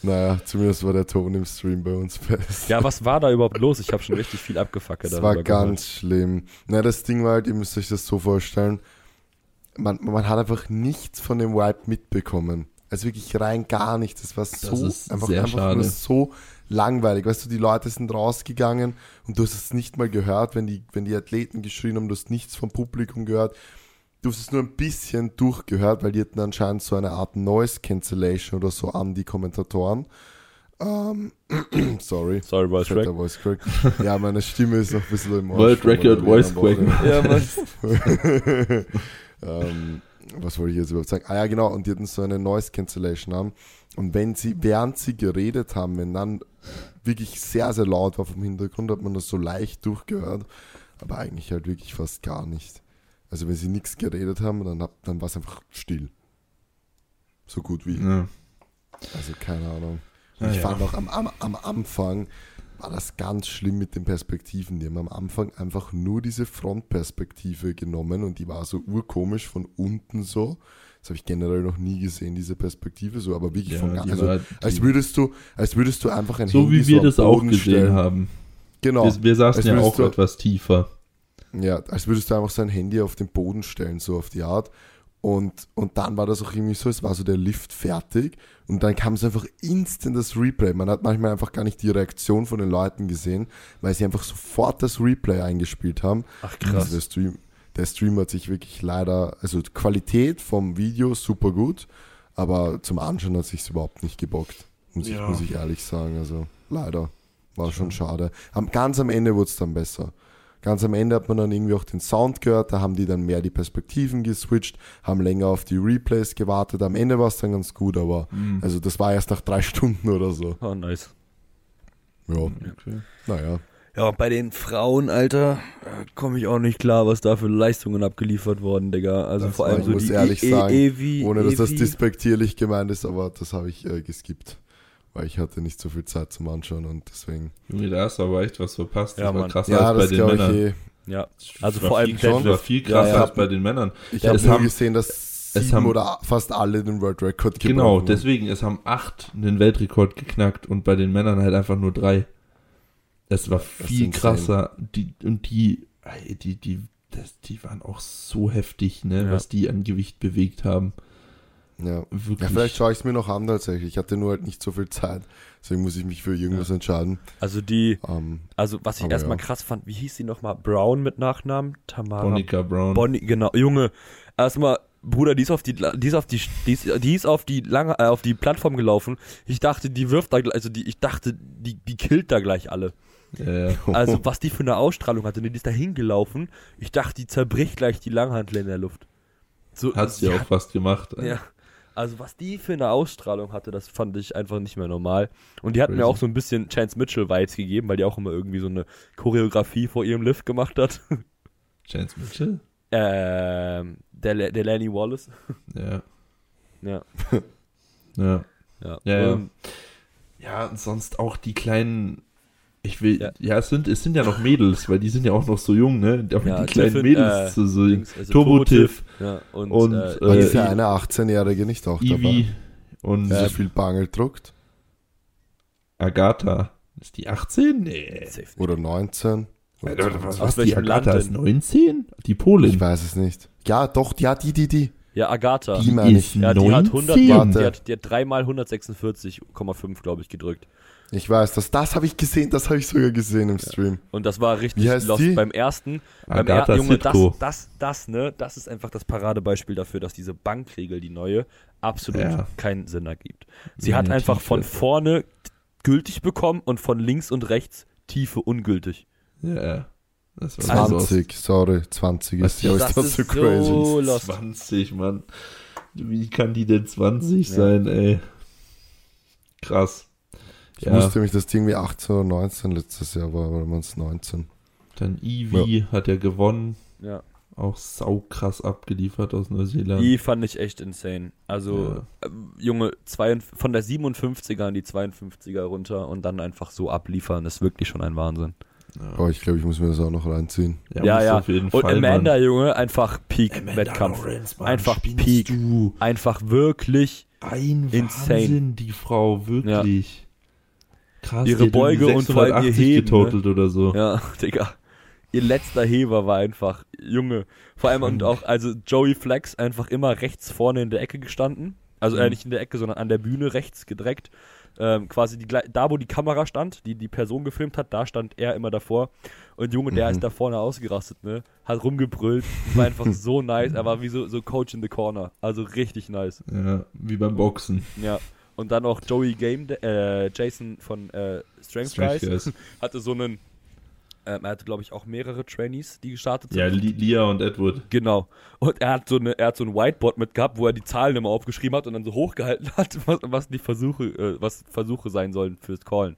Naja, zumindest war der Ton im Stream bei uns fest. ja, was war da überhaupt los? Ich habe schon richtig viel abgefackelt. Das war ganz schlimm. Na, das Ding war halt, ihr müsst euch das so vorstellen, man, man hat einfach nichts von dem Vibe mitbekommen. Also wirklich rein gar nichts. Das war so ist einfach, sehr einfach schade. nur so langweilig. Weißt du, die Leute sind rausgegangen und du hast es nicht mal gehört, wenn die, wenn die Athleten geschrien haben, du hast nichts vom Publikum gehört. Du hast es nur ein bisschen durchgehört, weil die hatten anscheinend so eine Art Noise Cancellation oder so an, die Kommentatoren. Ähm, <clears throat> sorry. Sorry, Voice Track. Voice Crack. Ja, meine Stimme ist noch ein bisschen im World Arsch Record von Voice. Crack. Ja, was? <laughs> ähm, was wollte ich jetzt überhaupt sagen? Ah ja, genau, und die hatten so eine Noise Cancellation an. Und wenn sie, während sie geredet haben, wenn dann wirklich sehr, sehr laut war vom Hintergrund, hat man das so leicht durchgehört, aber eigentlich halt wirklich fast gar nicht. Also wenn sie nichts geredet haben, dann, hab- dann war es einfach still. So gut wie. Ja. Also keine Ahnung. Und Ah, ich ja. fand auch am, am, am Anfang war das ganz schlimm mit den Perspektiven. Die haben am Anfang einfach nur diese Frontperspektive genommen und die war so urkomisch von unten so. Das habe ich generell noch nie gesehen, diese Perspektive so, aber wirklich Ja, von also war- als würdest du, als würdest du einfach ein so Handy wie wir am das auch gesehen stellen. haben. Genau. Wir, wir saßen ja auch du- etwas tiefer. Ja, als würdest du einfach so ein Handy auf den Boden stellen, so auf die Art. Und, und dann war das auch irgendwie so, es war so der Lift fertig und dann kam es einfach instant das Replay. Man hat manchmal einfach gar nicht die Reaktion von den Leuten gesehen, weil sie einfach sofort das Replay eingespielt haben. Ach Also der Stream, der Stream hat sich wirklich leider, also die Qualität vom Video super gut, aber zum Anschauen hat sich überhaupt nicht gebockt. Muss, ich, Ja. muss ich ehrlich sagen. Also leider. War schon schade. Am, ganz am Ende wurde es dann besser. Ganz am Ende hat man dann irgendwie auch den Sound gehört, da haben die dann mehr die Perspektiven geswitcht, haben länger auf die Replays gewartet. Am Ende war es dann ganz gut, aber Mhm. also das war erst nach drei <laughs> Stunden oder so. Oh, nice. Ja, Okay. naja. Ja, bei den Frauen, Alter, komme ich auch nicht klar, was da für Leistungen abgeliefert worden, Digga. Also Das vor allem ich so muss die ehrlich e sagen, Evi, Ohne dass das Evi. despektierlich gemeint ist, aber das habe ich äh, geskippt. Weil ich hatte nicht so viel Zeit zum Anschauen und deswegen. Junge, da hast du aber echt was verpasst. Das Ja, war krasser Ja, als bei das den glaube Männern. ich eh. Ja, Das also vor allem viel, war viel krasser Ja, ja. als bei den Männern. Ich Ja, habe es nur haben- gesehen, dass es sieben haben- oder fast alle den World Record gebrochen Genau, deswegen, es haben acht den Weltrekord geknackt und bei den Männern halt einfach nur drei. Es war viel krasser. Die, und die, ey, die, die, das, die waren auch so heftig, ne, Ja. was die an Gewicht bewegt haben. Ja. Wirklich. ja, vielleicht schaue ich es mir noch an tatsächlich. Ich hatte nur halt nicht so viel Zeit. Deswegen muss ich mich für irgendwas entscheiden. Also die, Ähm, also was ich erstmal ja. krass fand, wie hieß sie nochmal? Brown mit Nachnamen? Tamara Monica Brown. Bonnie, genau, Junge. Erstmal, Bruder, die ist auf die, die ist auf die, die ist, die ist auf die lange, äh, auf die Plattform gelaufen. Ich dachte, die wirft da, also die, ich dachte, die, die killt da gleich alle. Ja, ja. Also was die für eine Ausstrahlung hatte, ne, die ist da hingelaufen. Ich dachte, die zerbricht gleich die Langhantel in der Luft. So, Hat sie auch fast gemacht. Ja. Also was die für eine Ausstrahlung hatte, das fand ich einfach nicht mehr normal. Und die hat mir Crazy. auch so ein bisschen Chance Mitchell Vibes gegeben, weil die auch immer irgendwie so eine Choreografie vor ihrem Lift gemacht hat. <laughs> Chance Mitchell? ähm, der, der Lanny Wallace. Ja. <laughs> Ja. <laughs> Ja. Ja. Ja, ja. Ähm, Ja, und sonst auch die kleinen. Ich will, Ja. ja, es, sind, es sind ja noch Mädels, weil die sind ja auch noch so jung, ne? Aber Ja, die kleinen Tiffin, Mädels, äh, so, so Dings, also Turbo-Tiff, Ja, und, Und, äh, äh, war die- diese I- eine 18-Jährige nicht auch Ivy dabei? und Die Ja. so viel Bangel druckt? Agatha. Ist die 18? Nee. Oder 19? Oder Alter, 20? was, was die Agatha Land ist denn? 19? Die Ich Polin. weiß es nicht. Ja, doch, ja, die, die, die. Ja, Agatha. Die meine ich. ja, die hat 100, die, 19? hat- die hat, die hat dreimal 146,5, glaube ich, gedrückt. Ich weiß, das, das habe ich gesehen, das habe ich sogar gesehen im Stream. Und das war richtig Wie heißt lost. die? Beim ersten, beim Agatha er, Junge, das, Sitko. das, das, ne, das ist einfach das Paradebeispiel dafür, dass diese Bankregel, die neue, absolut Ja. keinen Sinn ergibt. Sie Ja, hat einfach Tiefe. von vorne gültig bekommen und von links und rechts Tiefe ungültig. Ja. Das war so 20, sorry, 20 Was ist ja, das ist das ist so so crazy. Lost. 20, Mann. Wie kann die denn 20 Ja. sein, ey? Krass. Ich Ja, wusste nämlich, dass die irgendwie 18 oder 19 letztes Jahr war, oder waren es 19? dann Ivy hat ja gewonnen. Ja. Auch saukrass abgeliefert aus Neuseeland. Die fand ich echt insane. Also, äh, Junge, zwei, von der 57er an die 52er runter und dann einfach so abliefern, ist wirklich schon ein Wahnsinn. Ja, Boah, ich glaube, ich muss mir das auch noch reinziehen. Ja, muss ja. Auf jeden Und Fall, Amanda, Mann. Junge, einfach Peak-Wettkampf. Einfach Peak. Du. Einfach wirklich Ein Insane. Wahnsinn, die Frau, wirklich. Krass, Ihre Beuge und vor allem ihr 680 Heben, ne? getotelt oder so. Ja, Digga. Ihr letzter Heber war einfach, Junge. Vor allem und auch, also Joey Flex einfach immer rechts vorne in der Ecke gestanden. Also äh, Mhm. nicht in der Ecke, sondern an der Bühne rechts gedreckt. Ähm, quasi die, da, wo die Kamera stand, die die Person gefilmt hat, da stand er immer davor. Und Junge, der Mhm. ist da vorne ausgerastet, ne? Hat rumgebrüllt. War einfach <laughs> so nice. Er war wie so, so Coach in the Corner. Also richtig nice. Ja, wie beim Boxen. Ja. Und dann auch Joey Game, äh, Jason von äh, Strength, Strength Guys, Guys. <laughs> hatte so einen, ähm, er hatte glaube ich auch mehrere Trainees, die gestartet sind. Ja, Li Lia und Edward. Genau. Und er hat so eine, er hat so ein Whiteboard mit gehabt, wo er die Zahlen immer aufgeschrieben hat und dann so hochgehalten <laughs> hat, was, was die Versuche, äh, was Versuche sein sollen fürs Callen.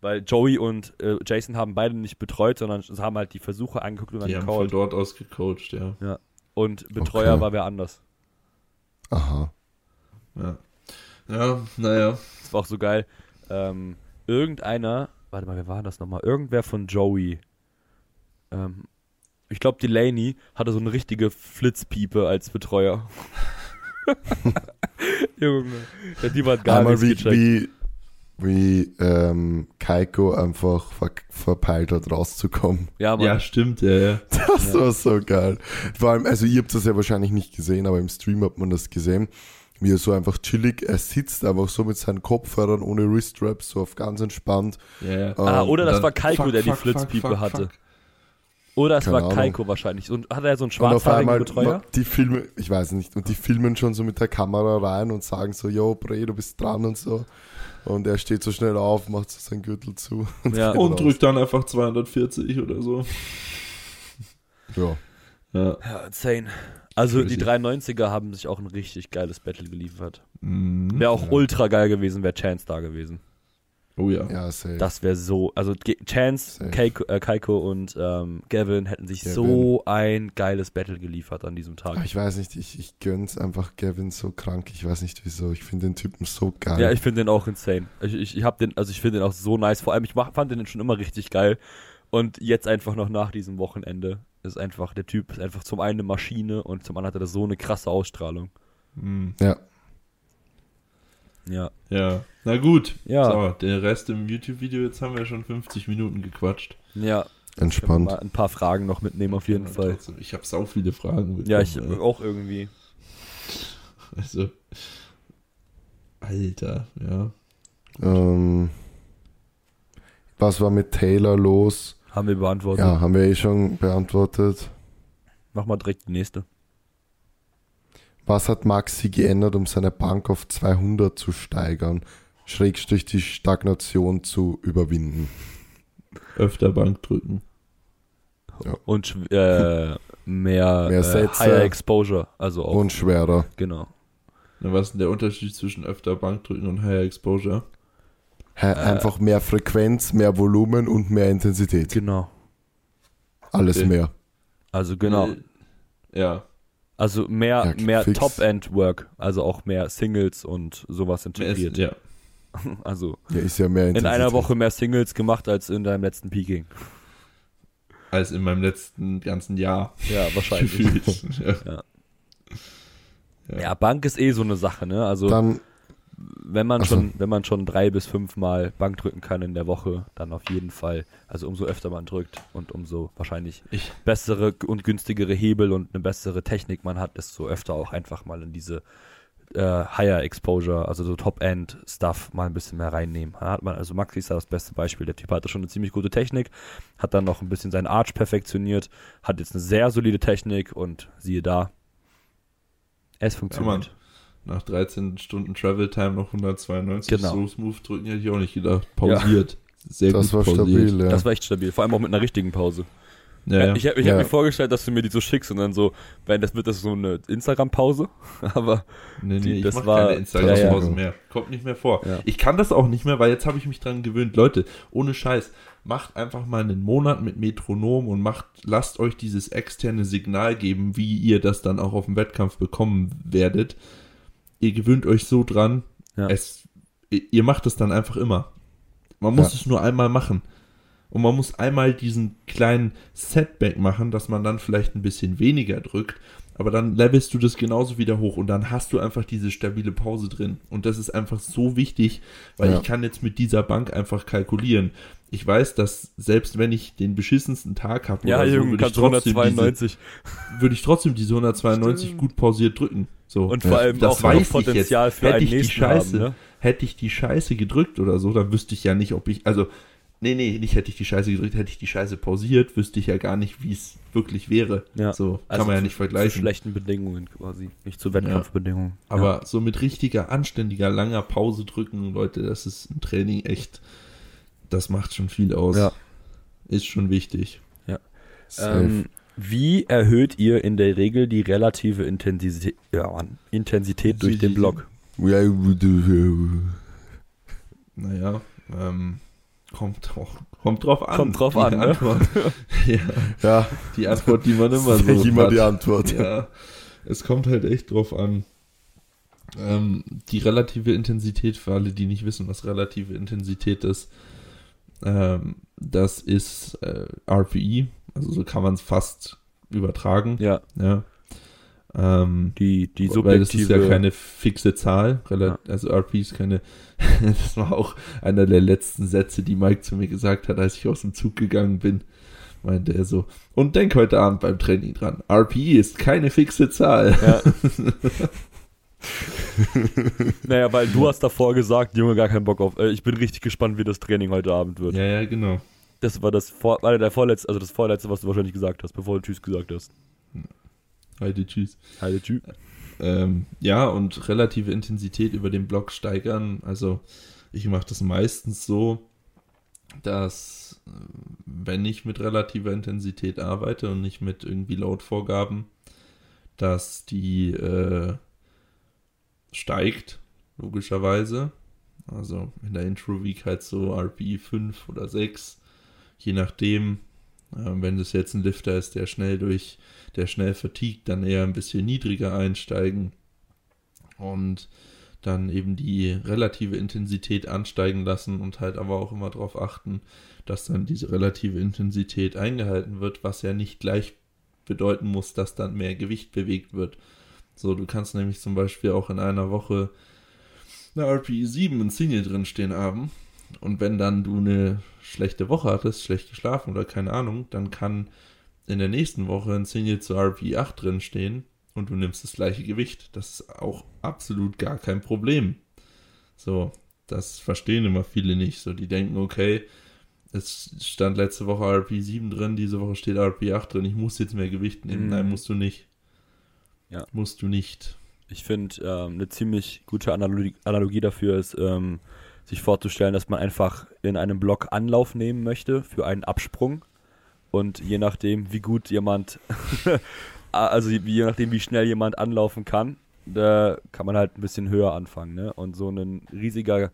Weil Joey und äh, Jason haben beide nicht betreut, sondern sie haben halt die Versuche angeguckt und dann Die haben von gecallt. dort aus gecoacht, ja. Und Betreuer Okay. war wer anders. Aha. Ja, ja naja. Das war auch so geil. Ähm, irgendeiner, warte mal, wer war das nochmal? Irgendwer von Joey. Ähm, ich glaube, Delaney hatte so eine richtige Flitzpiepe als Betreuer. <laughs> Junge, ja, die war gar Einmal nichts wie, wie, wie ähm, Kaiko einfach ver verpeilt hat, rauszukommen. Ja, Mann. Ja, stimmt, ja, ja. <laughs> Das war so geil. Vor allem, also ihr habt das ja wahrscheinlich nicht gesehen, aber im Stream hat man das gesehen. Wie er so einfach chillig, er sitzt einfach so mit seinen Kopfhörern ohne Wriststraps, so auf ganz entspannt. ja, ja. Ah, Ähm, oder das dann- war Kaiko, fuck, der die Flitzpiepe hatte. Oder es Keine war Ahnung. Kaiko wahrscheinlich. Und hat er so einen Und schwarzhaarigen Betreuer? die filmen, ich weiß nicht, und die filmen schon so mit der Kamera rein und sagen so, yo, Bre, du bist dran und so. Und er steht so schnell auf, macht so seinen Gürtel zu. <laughs> Ja. geht Und drückt dann einfach 240 oder so. Ja. Ja. Ja, insane. Also die 390er haben sich auch ein richtig geiles Battle geliefert. Mhm. Wäre auch Ja. ultra geil gewesen, wäre Chance da gewesen. Oh ja. Ja, safe. Das wäre so, also Chance. Keiko, äh, Kaiko und ähm, Gavin hätten sich Gavin. so ein geiles Battle geliefert an diesem Tag. Aber ich weiß nicht, ich, ich gönn's einfach Gavin so krank. Ich weiß nicht wieso. Ich finde den Typen so geil. Ja, ich finde den auch insane. Ich, ich, ich hab den, also ich finde den auch so nice. Vor allem, ich mach, fand den schon immer richtig geil. Und jetzt einfach noch nach diesem Wochenende ist einfach, der Typ ist einfach zum einen eine Maschine und zum anderen hat er so eine krasse Ausstrahlung. Mhm. ja. Ja. Ja. Na gut. Ja. So, der Rest im YouTube-Video, jetzt haben wir schon 50 Minuten gequatscht. Ja. Entspannt. mal ein paar Fragen noch mitnehmen auf jeden Ja, Fall. trotzdem, Ich habe sau viele Fragen bekommen. Ja, ich ey. auch irgendwie. Also. Alter, ja. Ähm, was war mit Taylor los? Haben wir beantwortet. Ja, haben wir eh schon beantwortet. Mach mal direkt die nächste. Was hat Maxi geändert, um seine Bank auf 200 zu steigern? Schrägstrich die Stagnation zu überwinden. Öfter Bank drücken. Und schw- äh, mehr, <laughs> Mehr äh, Sätze. Higher Exposure. Also auch, Und schwerer. genau. Na, was ist denn der Unterschied zwischen öfter Bank drücken und Higher Exposure? Hä, Einfach mehr Frequenz, mehr Volumen und mehr Intensität. Genau. Alles Okay. mehr. Also genau. Äh, Ja. Also mehr, Ja, mehr. Top-End-Work, also auch mehr Singles und sowas Mehr integriert. Ja. <laughs> Also Ja, ist ja mehr in einer Woche mehr Singles gemacht als in deinem letzten Peaking. Als in meinem letzten ganzen Jahr. Ja, <laughs> wahrscheinlich. Ja. Ja. ja, Bank ist eh so eine Sache, ne? Also Dann, wenn man so. schon, wenn man schon drei bis fünf Mal Bank drücken kann in der Woche, dann auf jeden Fall. Also umso öfter man drückt und umso wahrscheinlich Ich- bessere und günstigere Hebel und eine bessere Technik man hat, desto öfter auch einfach mal in diese äh, Higher Exposure, also so Top-End Stuff mal ein bisschen mehr reinnehmen. Hat man, also Maxi ist da das beste Beispiel. Der Typ hatte schon eine ziemlich gute Technik, hat dann noch ein bisschen seinen Arch perfektioniert, hat jetzt eine sehr solide Technik und siehe da, es Ja, funktioniert. Nach 13 Stunden Travel Time noch 192 Genau. so smooth drücken hätte ich auch nicht gedacht. Pausiert. Sehr das war gut pausiert. stabil, ja. Das war echt stabil, vor allem auch mit einer richtigen Pause. Ja, ja. Ich habe ich Ja. hab mir vorgestellt, dass du mir die so schickst und dann so, wenn das wird das so eine Instagram-Pause, <laughs> aber Nee, Die- nee, ich das mach war- keine Instagram-Pause Ja, ja. mehr. Kommt nicht mehr vor. Ja. Ich kann das auch nicht mehr, weil jetzt habe ich mich dran gewöhnt. Leute, ohne Scheiß, macht einfach mal einen Monat mit Metronom und macht, lasst euch dieses externe Signal geben, wie ihr das dann auch auf dem Wettkampf bekommen werdet. Ihr gewöhnt euch so dran, Ja. es, ihr macht es dann einfach immer. Man muss Ja. es nur einmal machen. Und man muss einmal diesen kleinen Setback machen, dass man dann vielleicht ein bisschen weniger drückt, aber dann levelst du das genauso wieder hoch und dann hast du einfach diese stabile Pause drin. Und das ist einfach so wichtig, weil Ja. ich kann jetzt mit dieser Bank einfach kalkulieren. Ich weiß, dass selbst wenn ich den beschissensten Tag habe, ja, so, würde ich, trotzdem 192 diese, würde ich trotzdem diese 192 Stimmt. gut pausiert drücken. So. und vor allem das auch noch weiß ich Potenzial jetzt. für Hätte einen ich die Scheiße, haben, ne? hätte ich die Scheiße gedrückt oder so, dann wüsste ich ja nicht, ob ich, also, nee, nee, nicht hätte ich die Scheiße gedrückt, hätte ich die Scheiße pausiert, wüsste ich ja gar nicht, wie es wirklich wäre. Ja. So, kann Also man ja zu- nicht Zu vergleichen. schlechten Bedingungen quasi, nicht zu Wettkampfbedingungen. Aber so mit richtiger, anständiger, langer Pause drücken, Leute, das ist im Training echt, das macht schon viel aus. Ja. Ist schon wichtig. Safe. Ähm, wie erhöht ihr in der Regel die relative Intensität, ja, Intensität durch den Block? Ja, Naja, ähm, kommt, drauf, kommt drauf an. Kommt drauf die an, ne? Antwort. <laughs> ja, ja, die Antwort, die man immer <laughs> so immer hat. die Antwort. Ja, es kommt halt echt drauf an. Ähm, die relative Intensität, für alle, die nicht wissen, was relative Intensität ist, ähm, das ist äh, RPE, also so kann man es fast übertragen. Ja, Ja. Ähm, Die, die weil das ist ja subjektive. keine fixe Zahl, rela- also RP ist keine, <laughs> das war auch einer der letzten Sätze, die Mike zu mir gesagt hat, als ich aus dem Zug gegangen bin, meinte er so, und denk heute Abend beim Training dran, RP ist keine fixe Zahl. Ja. <laughs> naja, weil du hast davor gesagt, Junge, gar keinen Bock auf. Äh, ich bin richtig gespannt, wie das Training heute Abend wird. Ja, ja, genau. Das war das vor, der vorletzte, also das vorletzte, was du wahrscheinlich gesagt hast, bevor du Tschüss gesagt hast. Heute tschüss. Heide Tschüss. Ähm, ja, und relative Intensität über den Block steigern. Also ich mache das meistens so, dass äh, wenn ich mit relativer Intensität arbeite und nicht mit irgendwie Load-Vorgaben, dass die äh, steigt, logischerweise. Also in der Intro-Week halt so RP 5 oder 6, je nachdem. Äh, wenn das jetzt ein Lifter ist, der schnell durch der schnell vertiegt, dann eher ein bisschen niedriger einsteigen und dann eben die relative Intensität ansteigen lassen und halt aber auch immer darauf achten, dass dann diese relative Intensität eingehalten wird, was ja nicht gleich bedeuten muss, dass dann mehr Gewicht bewegt wird. So, du kannst nämlich zum Beispiel auch in einer Woche eine RPE 7 in Single drinstehen haben und wenn dann du eine schlechte Woche hattest, schlecht geschlafen oder keine Ahnung, dann kann in der nächsten Woche ein Single zu RP 8 drin stehen und du nimmst das gleiche Gewicht. Das ist auch absolut gar kein Problem. So, das verstehen immer viele nicht. So, die denken, okay, es stand letzte Woche RP 7 drin, diese Woche steht RP 8 drin, ich muss jetzt mehr Gewicht nehmen. Mhm. Nein, musst du nicht. Ja. Musst du nicht. Ich finde, ähm, eine ziemlich gute Analogie, Analogie dafür ist, ähm, sich vorzustellen, dass man einfach in einem Block Anlauf nehmen möchte für einen Absprung. Und je nachdem, wie gut jemand, <laughs> also je nachdem, wie schnell jemand anlaufen kann, da kann man halt ein bisschen höher anfangen. Ne? Und so ein riesiger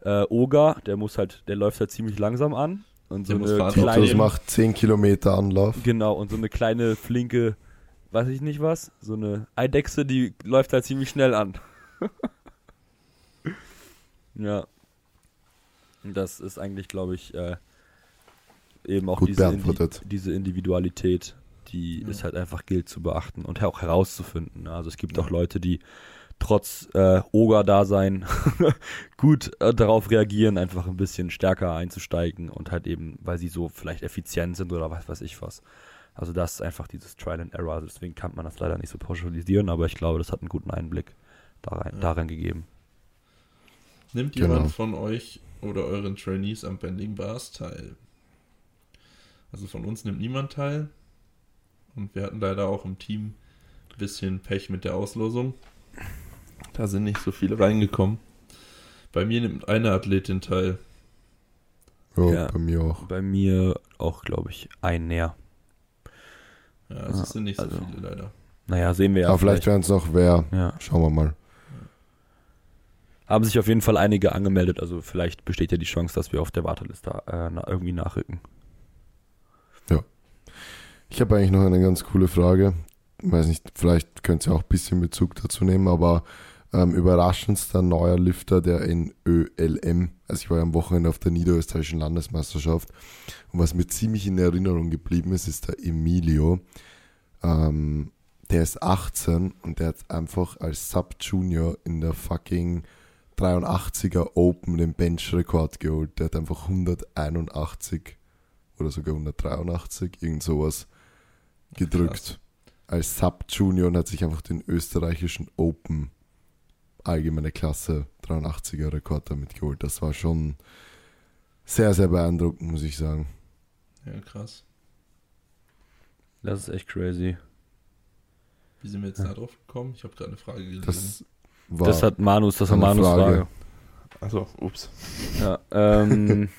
äh, Oger, der muss halt, der läuft halt ziemlich langsam an. Und so Der muss eine Fahrt aufnehmen. Das kleine, macht 10 Kilometer Anlauf. Genau, und so eine kleine, flinke, weiß ich nicht was, so eine Eidechse, die läuft halt ziemlich schnell an. <laughs> ja. Und das ist eigentlich, glaube ich, äh, eben auch Gut diese, Indi beantwortet. diese Individualität, die Ja. es halt einfach gilt zu beachten und auch herauszufinden. ne? Also es gibt Ja. auch Leute, die trotz äh, Oger-Dasein <laughs> gut äh, darauf reagieren, einfach ein bisschen stärker einzusteigen und halt eben, weil sie so vielleicht effizient sind oder was weiß ich was. Also das ist einfach dieses Trial and Error. Also deswegen kann man das leider nicht so pauschalisieren, aber ich glaube, das hat einen guten Einblick da rein, Ja. darin gegeben. Nimmt Genau. jemand von euch oder euren Trainees am Bending Bars teil? Also von uns nimmt niemand teil. Und wir hatten leider auch im Team ein bisschen Pech mit der Auslosung. Da sind nicht so viele reingekommen. Bei mir nimmt eine Athletin teil. Ja, Ja. bei mir auch. Bei mir auch, glaube ich, ein näher. Ja, es Ah, sind nicht so also- viele leider. Naja, sehen wir ja. Aber vielleicht werden es noch wer. ja. Schauen wir mal. Haben sich auf jeden Fall einige angemeldet, also vielleicht besteht ja die Chance, dass wir auf der Warteliste äh, irgendwie nachrücken. Ich habe eigentlich noch eine ganz coole Frage. Weiß nicht, vielleicht könnt ihr auch ein bisschen Bezug dazu nehmen, aber ähm, überraschendster neuer Lifter der NÖLM. Also ich war ja am Wochenende auf der niederösterreichischen Landesmeisterschaft und was mir ziemlich in Erinnerung geblieben ist, ist der Emilio. Ähm, der ist 18 und der hat einfach als Sub-Junior in der fucking 83er Open den Bench-Rekord geholt. Der hat einfach 181 oder sogar 183, irgend sowas gedrückt. Krass. Als Sub-Junior und hat sich einfach den österreichischen Open allgemeine Klasse 83er Rekord damit geholt. Das war schon sehr, sehr beeindruckend, muss ich sagen. Ja, krass. Das ist echt crazy. Wie sind wir jetzt da drauf gekommen? Ich habe gerade eine Frage gelesen. Das war Das hat Manus, das war Manus Frage. Frage. Achso, ups. Ja, ähm,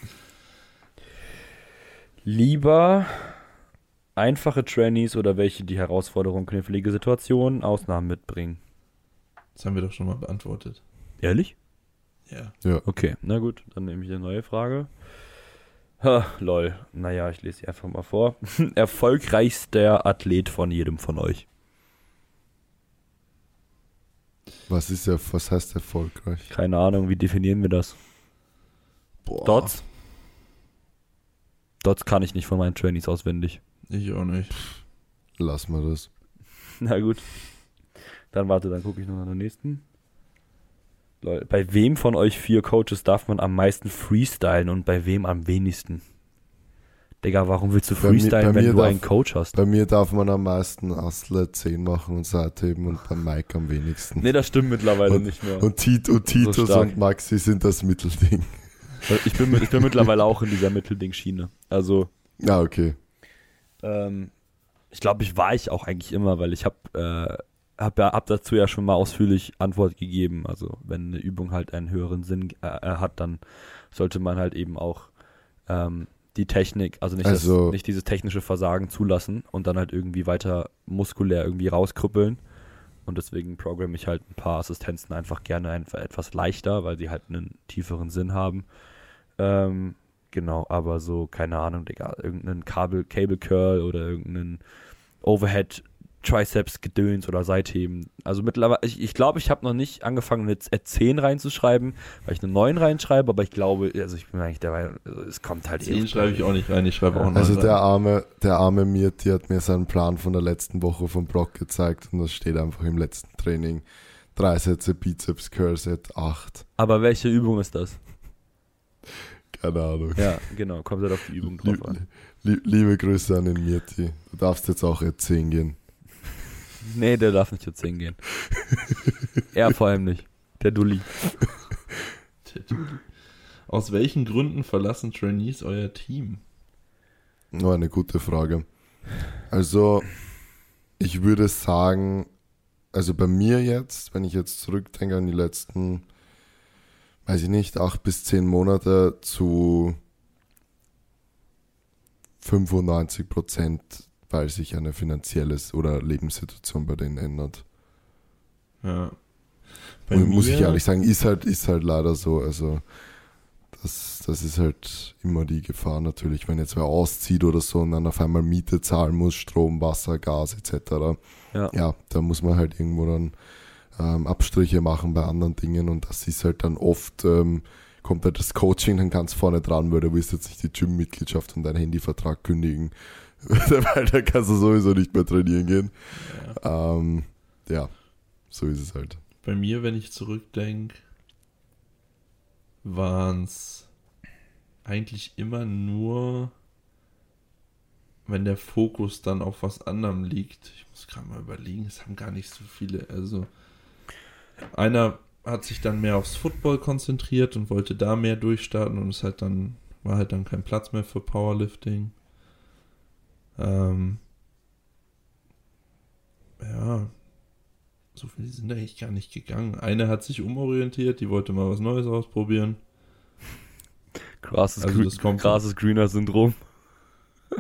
<laughs> lieber einfache Trainees oder welche die Herausforderungen, knifflige Situationen, Ausnahmen mitbringen. Das haben wir doch schon mal beantwortet. Ehrlich? Ja. Okay, na gut, dann nehme ich eine neue Frage. Ha, lol. Naja, ich lese sie einfach mal vor. <laughs> Erfolgreichster Athlet von jedem von euch. was ist ja, was heißt erfolgreich? Keine Ahnung, wie definieren wir das? Boah. Dots? Dots kann ich nicht von meinen Trainees auswendig. Ich auch nicht. Lass mal das. <laughs> Na gut. Dann warte, dann gucke ich noch nach den nächsten. Leute, bei wem von euch vier Coaches darf man am meisten freestylen und bei wem am wenigsten? Digga, warum willst du Bei mir- freestylen, bei wenn du darf- einen Coach hast? Bei mir darf man am meisten Astle 10 machen und Seitheben und beim Mike am wenigsten. Nee, das stimmt mittlerweile nicht mehr. Und, Tit und Titus stark. und Maxi sind das Mittelding. Ich bin, ich bin mittlerweile auch in dieser Mittelding-Schiene. Also, Ja, okay. Ähm, ich glaube, ich war ich auch eigentlich immer, weil ich habe äh, hab, ja, hab dazu ja schon mal ausführlich Antwort gegeben. Also, wenn eine Übung halt einen höheren Sinn äh, äh, hat, dann sollte man halt eben auch ähm, die Technik, also nicht, Also- das, nicht dieses technische Versagen zulassen und dann halt irgendwie weiter muskulär irgendwie rauskrüppeln. Und deswegen programme ich halt ein paar Assistenzen einfach gerne einfach etwas leichter, weil sie halt einen tieferen Sinn haben. Ähm, genau, aber so, keine Ahnung, Digga, irgendeinen Kabel, Cable Curl oder irgendeinen Overhead Triceps Gedöns oder Seitheben. Also mittlerweile, ich glaube, ich, glaub, ich habe noch nicht angefangen, eine 10 reinzuschreiben, weil ich eine 9 reinschreibe, aber ich glaube, also ich bin eigentlich dabei, also es kommt halt Den eh- schreibe ich auch nicht rein, ich schreibe auch noch Also rein. der arme, der arme Mirti hat mir seinen Plan von der letzten Woche vom Block gezeigt und das steht einfach im letzten Training. Drei Sätze Bizeps Curl Set 8. Aber welche Übung ist das? Keine Ahnung. Ja, genau, kommt halt auf die Übung drauf an. Lie- liebe Grüße an den Mirti. Du darfst jetzt auch jetzt 10 gehen. Nee, der darf nicht jetzt hingehen. <laughs> er vor allem nicht. Der Dulli. Aus welchen Gründen verlassen Trainees euer Team? Nur eine gute Frage. Also, ich würde sagen, also bei mir jetzt, wenn ich jetzt zurückdenke an die letzten, weiß ich nicht, acht bis zehn Monate zu 95 Prozent, weil sich eine finanzielle oder Lebenssituation bei denen ändert. Ja. Und muss ich ehrlich sagen, ist halt, ist halt leider so. Also, das, das ist halt immer die Gefahr natürlich, wenn jetzt wer auszieht oder so und dann auf einmal Miete zahlen muss, Strom, Wasser, Gas etc. Ja. Ja, da muss man halt irgendwo dann ähm, Abstriche machen bei anderen Dingen und das ist halt dann oft, ähm, kommt halt das Coaching dann ganz vorne dran, weil du willst jetzt nicht die Gym-Mitgliedschaft und deinen Handyvertrag kündigen, <laughs> weil da kannst du sowieso nicht mehr trainieren gehen. Ja. Ähm, ja, so ist es halt. Bei mir, wenn ich zurückdenke, waren es eigentlich immer nur, wenn der Fokus dann auf was anderem liegt. Ich muss gerade mal überlegen, es haben gar nicht so viele. Also, einer hat sich dann mehr aufs Football konzentriert und wollte da mehr durchstarten und es halt dann war halt dann kein Platz mehr für Powerlifting. Ähm, ja, so viele sind eigentlich gar nicht gegangen. Eine hat sich umorientiert, die wollte mal was Neues ausprobieren. Krasses, Also Grü das kommt- krasses grüner Syndrom.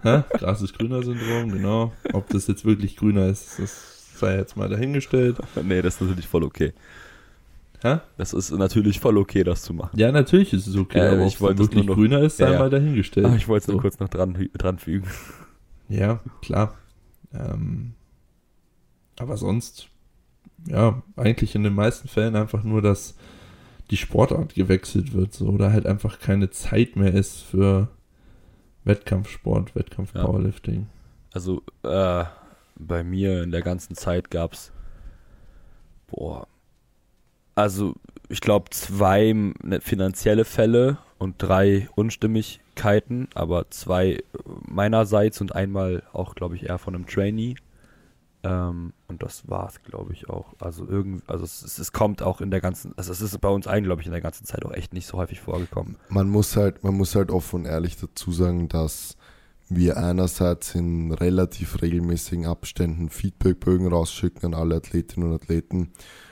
Hä? Gras ist grüner Syndrom, genau. Ob das jetzt wirklich grüner ist, das sei jetzt mal dahingestellt. <laughs> nee, das ist natürlich voll okay. Hä? Das ist natürlich voll okay, das zu machen. Ja, natürlich ist es okay, Äh, aber ich wollte wirklich nur noch- grüner ist, sei Ja, ja. mal dahingestellt. Aber ich wollte es nur So. kurz noch dran, dran fügen. Ja, klar. Ähm, aber sonst, ja, eigentlich in den meisten Fällen einfach nur, dass die Sportart gewechselt wird, so, oder halt einfach keine Zeit mehr ist für Wettkampfsport, Wettkampf-Powerlifting. Also, äh, bei mir in der ganzen Zeit gab's, boah, also ich glaube zwei ne, finanzielle Fälle und drei Unstimmigkeiten, aber zwei meinerseits und einmal auch, glaube ich, eher von einem Trainee. Ähm, und das war's, glaube ich, auch. Also irgendwie, also es, es, es kommt auch in der ganzen, also es ist bei uns allen, glaube ich, in der ganzen Zeit auch echt nicht so häufig vorgekommen. man muss halt, man muss halt offen und ehrlich dazu sagen, dass wir einerseits in relativ regelmäßigen Abständen Feedbackbögen rausschicken an alle Athletinnen und Athleten.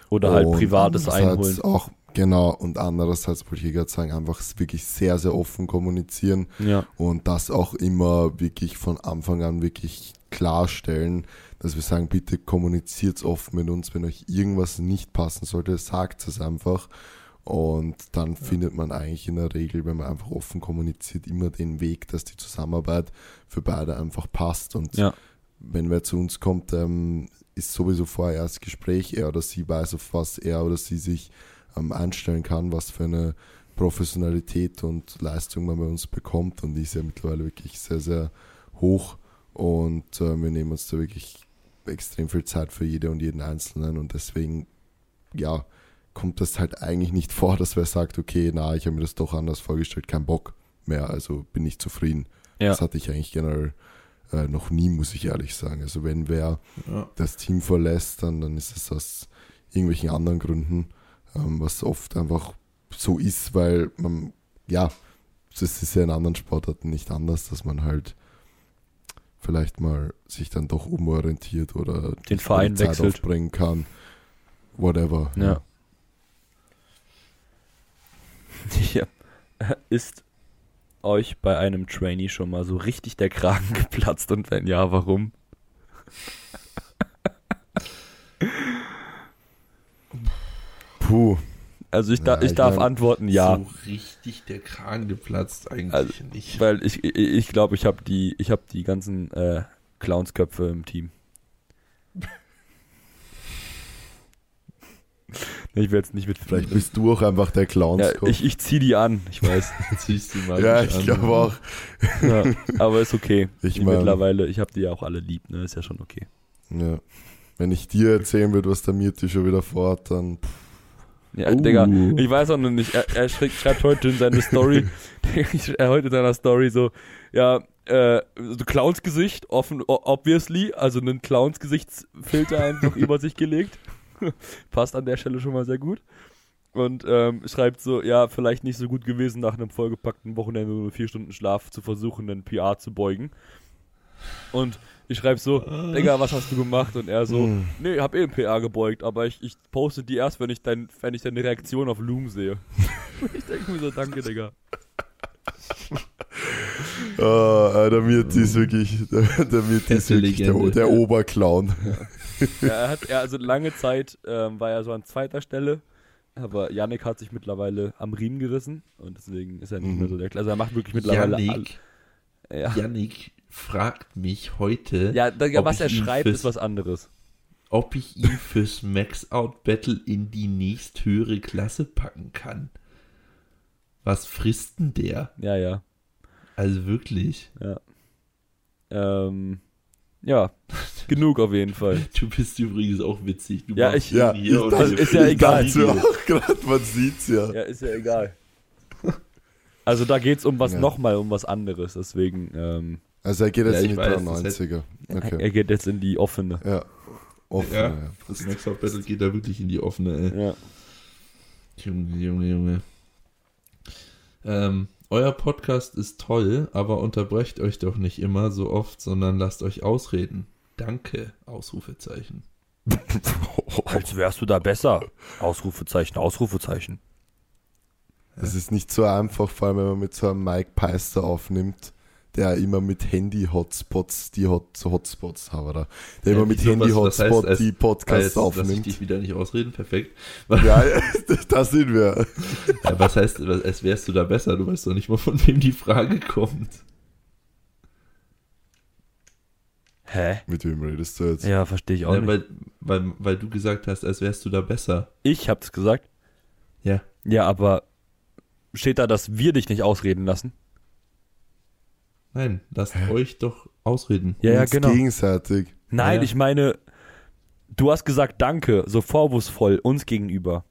Oder halt Und privates andererseits einholen. Auch, genau, und andererseits wollte ich gerade sagen, einfach wirklich sehr, sehr offen kommunizieren Ja, und das auch immer wirklich von Anfang an wirklich klarstellen, dass wir sagen, bitte kommuniziert offen mit uns, wenn euch irgendwas nicht passen sollte, sagt es einfach. Und dann findet man eigentlich in der Regel, wenn man einfach offen kommuniziert, immer den Weg, dass die Zusammenarbeit für beide einfach passt. Und ja, wenn wer zu uns kommt, ähm, ist sowieso vorher erst Gespräch, er oder sie weiß, auf was er oder sie sich ähm, einstellen kann, was für eine Professionalität und Leistung man bei uns bekommt. Und die ist ja mittlerweile wirklich sehr, sehr hoch. Und äh, wir nehmen uns da wirklich extrem viel Zeit für jede und jeden Einzelnen und deswegen, ja, kommt das halt eigentlich nicht vor, dass wer sagt, okay, na, ich habe mir das doch anders vorgestellt, kein Bock mehr, also bin ich zufrieden. Ja. Das hatte ich eigentlich generell äh, noch nie, muss ich ehrlich sagen. Also wenn wer Ja. das Team verlässt, dann, dann ist es aus irgendwelchen anderen Gründen, ähm, was oft einfach so ist, weil man, ja, das ist ja in anderen Sportarten nicht anders, dass man halt vielleicht mal sich dann doch umorientiert oder Den Verein Zeit wechselt. aufbringen kann. Whatever. Ja. ja. <laughs> Ist euch bei einem Trainee schon mal so richtig der Kragen <laughs> geplatzt und wenn ja, warum? <laughs> Puh. Also ich, da, Ja, ich ich darf mein, antworten, ja. So richtig der Kragen geplatzt eigentlich Also, nicht. Weil ich ich, ich, glaube, ich habe die, ich habe die ganzen äh, Clownsköpfe im Team. Ich will jetzt nicht mit Vielleicht bist du auch einfach der ja, Clownskopf. ich, ich zieh die an, ich weiß. <laughs> Ziehst du mal ja, ich glaube auch. ja, <laughs> aber ist okay. Ich Ich mein- mittlerweile, ich habe die ja auch alle lieb, ne? Ist ja schon okay. Ja. Wenn ich dir erzählen würde, was der Mirti schon wieder vorhat, dann pff, Ja, Oh. Digga, ich weiß auch noch nicht. Er, er schreibt, heute in seine Story, <laughs> er heute in seiner Story so, ja, äh, so Clownsgesicht, offen, obviously, also einen Clownsgesichtsfilter einfach über sich gelegt. <laughs> Passt an der Stelle schon mal sehr gut. Und ähm, schreibt so, ja, vielleicht nicht so gut gewesen, nach einem vollgepackten Wochenende nur vier Stunden Schlaf zu versuchen, den PR zu beugen. Und ich schreibe so, Digga, was hast du gemacht? Und er so, Hm. nee, hab eh ein PR gebeugt, aber ich, ich poste die erst, wenn ich, dein, wenn ich deine Reaktion auf Loom sehe. <laughs> ich denke mir so, danke, Digga. <laughs> Der Mirti ist wirklich, der, der Mirti ist wirklich der, der Oberclown. Ja, er hat, er, also lange Zeit ähm, war er so an zweiter Stelle, aber Yannick hat sich mittlerweile am Riemen gerissen und deswegen ist er nicht Mhm. mehr so der Also er macht wirklich mittlerweile Yannick, all, ja. Yannick fragt mich heute, Ja, Digga, ob was er schreibt, ist was anderes. ob ich ihn fürs Max-Out-Battle in die nächsthöhere Klasse packen kann. Was frisst denn der? Ja, ja. Also wirklich. Ja. Ähm, ja, genug auf jeden Fall. <laughs> Du bist übrigens auch witzig. Du Ja, machst ich- Ja, ich dachte- ist ja egal. auch gerade, man sieht's ja. Ja, ist ja egal. Also da geht's um was Ja. nochmal um was anderes, deswegen ähm, Also er geht jetzt Ja, in die weiß, das 93er. Okay. er geht jetzt in die offene. Ja. Offen, Ja, ja. das Max-Out-Battle geht da wirklich in die offene, ey. Ja. Junge, Junge, Junge. Ähm, euer Podcast ist toll, aber unterbrecht euch doch nicht immer so oft, sondern lasst euch ausreden. Danke, Ausrufezeichen. <laughs> Als wärst du da besser. Ausrufezeichen, Ausrufezeichen. Das ist nicht so einfach, vor allem wenn man mit so einem Mike Peister aufnimmt, der immer mit Handy-Hotspots, die Hot Hotspots haben, oder? Der Ja, immer mit wieso, was- was Handy-Hotspot heißt, die Podcasts Jetzt lass ich aufnimmt. dich wieder nicht ausreden, perfekt. Ja, <laughs> <laughs> da sind wir. Ja, was heißt, als wärst du da besser? Du weißt doch nicht mal, von wem die Frage kommt. Hä? Mit wem redest du jetzt? Ja, verstehe ich auch Ja, nicht. weil, weil, weil du gesagt hast, als wärst du da besser. Ich hab's gesagt. Ja. Ja, aber steht da, dass wir dich nicht ausreden lassen? Nein, lasst euch doch ausreden. Ja, ja, genau. gegenseitig. Nein, Ja. ich meine, du hast gesagt Danke, so vorwurfsvoll uns gegenüber.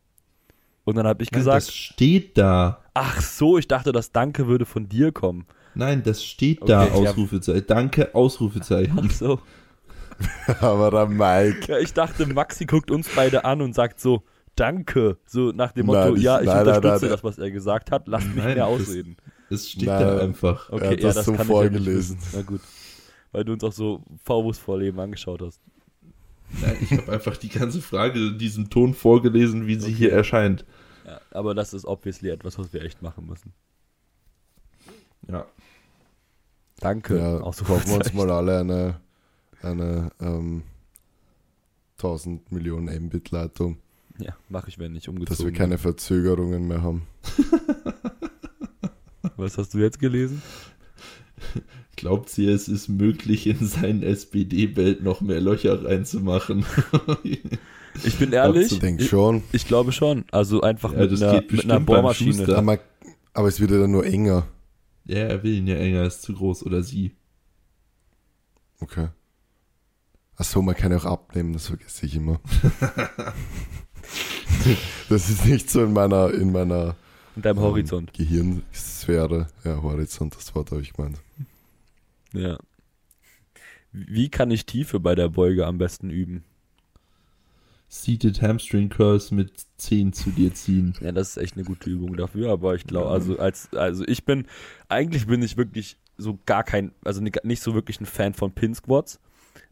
Und dann habe ich Nein, gesagt, das steht da. ach so, ich dachte, das Danke würde von dir kommen. Nein, das steht da, Okay, ja. Ausrufezeichen. Danke, Ausrufezeichen. Ach so. <laughs> Aber der Mike. Ja, ich dachte, Maxi guckt uns beide an und sagt so, Danke. So nach dem Motto, Nein, ich- ja, ich nein, unterstütze nein, das, was er gesagt hat, lasst mich Nein, mehr ausreden. Es steht Nein. da einfach. Okay, Er hat ja, das das so kann ich ja nicht vorgelesen. wissen. Na gut. Weil du uns auch so vorwurfsvoll eben angeschaut hast. Nein, ich habe einfach die ganze Frage in diesem Ton vorgelesen, wie sie Okay. hier erscheint. Ja, aber das ist obviously etwas, was wir echt machen müssen. Ja. Danke. Ja, Auch so kaufen wir uns mal alle eine, eine ähm, 1000 Millionen Mbit-Leitung, Ja, mache ich, wenn ich umgezogen dass wir keine Verzögerungen mehr haben. <laughs> Was hast du jetzt gelesen? Glaubt sie, es ist möglich, in sein SPD-Bild noch mehr Löcher reinzumachen? <laughs> Ich bin ehrlich, Ich denke ich, schon. ich glaube schon. Also einfach Ja, mit, einer, mit einer Bohrmaschine. Aber, aber es wird ja dann nur enger. Ja, er will ihn ja enger, ist zu groß oder sie. Okay. Achso, man kann ja auch abnehmen, das vergesse ich immer. <laughs> das ist nicht so in meiner, in meiner In deinem Horizont. ähm, Gehirnsphäre. Ja, Horizont, das Wort habe ich gemeint. Ja. Wie kann ich Tiefe bei der Beuge am besten üben? Seated Hamstring Curls mit 10 zu dir ziehen. Ja, das ist echt eine gute Übung dafür, aber ich glaube, also als, also ich bin, eigentlich bin ich wirklich so gar kein, also nicht so wirklich ein Fan von Pin Squats,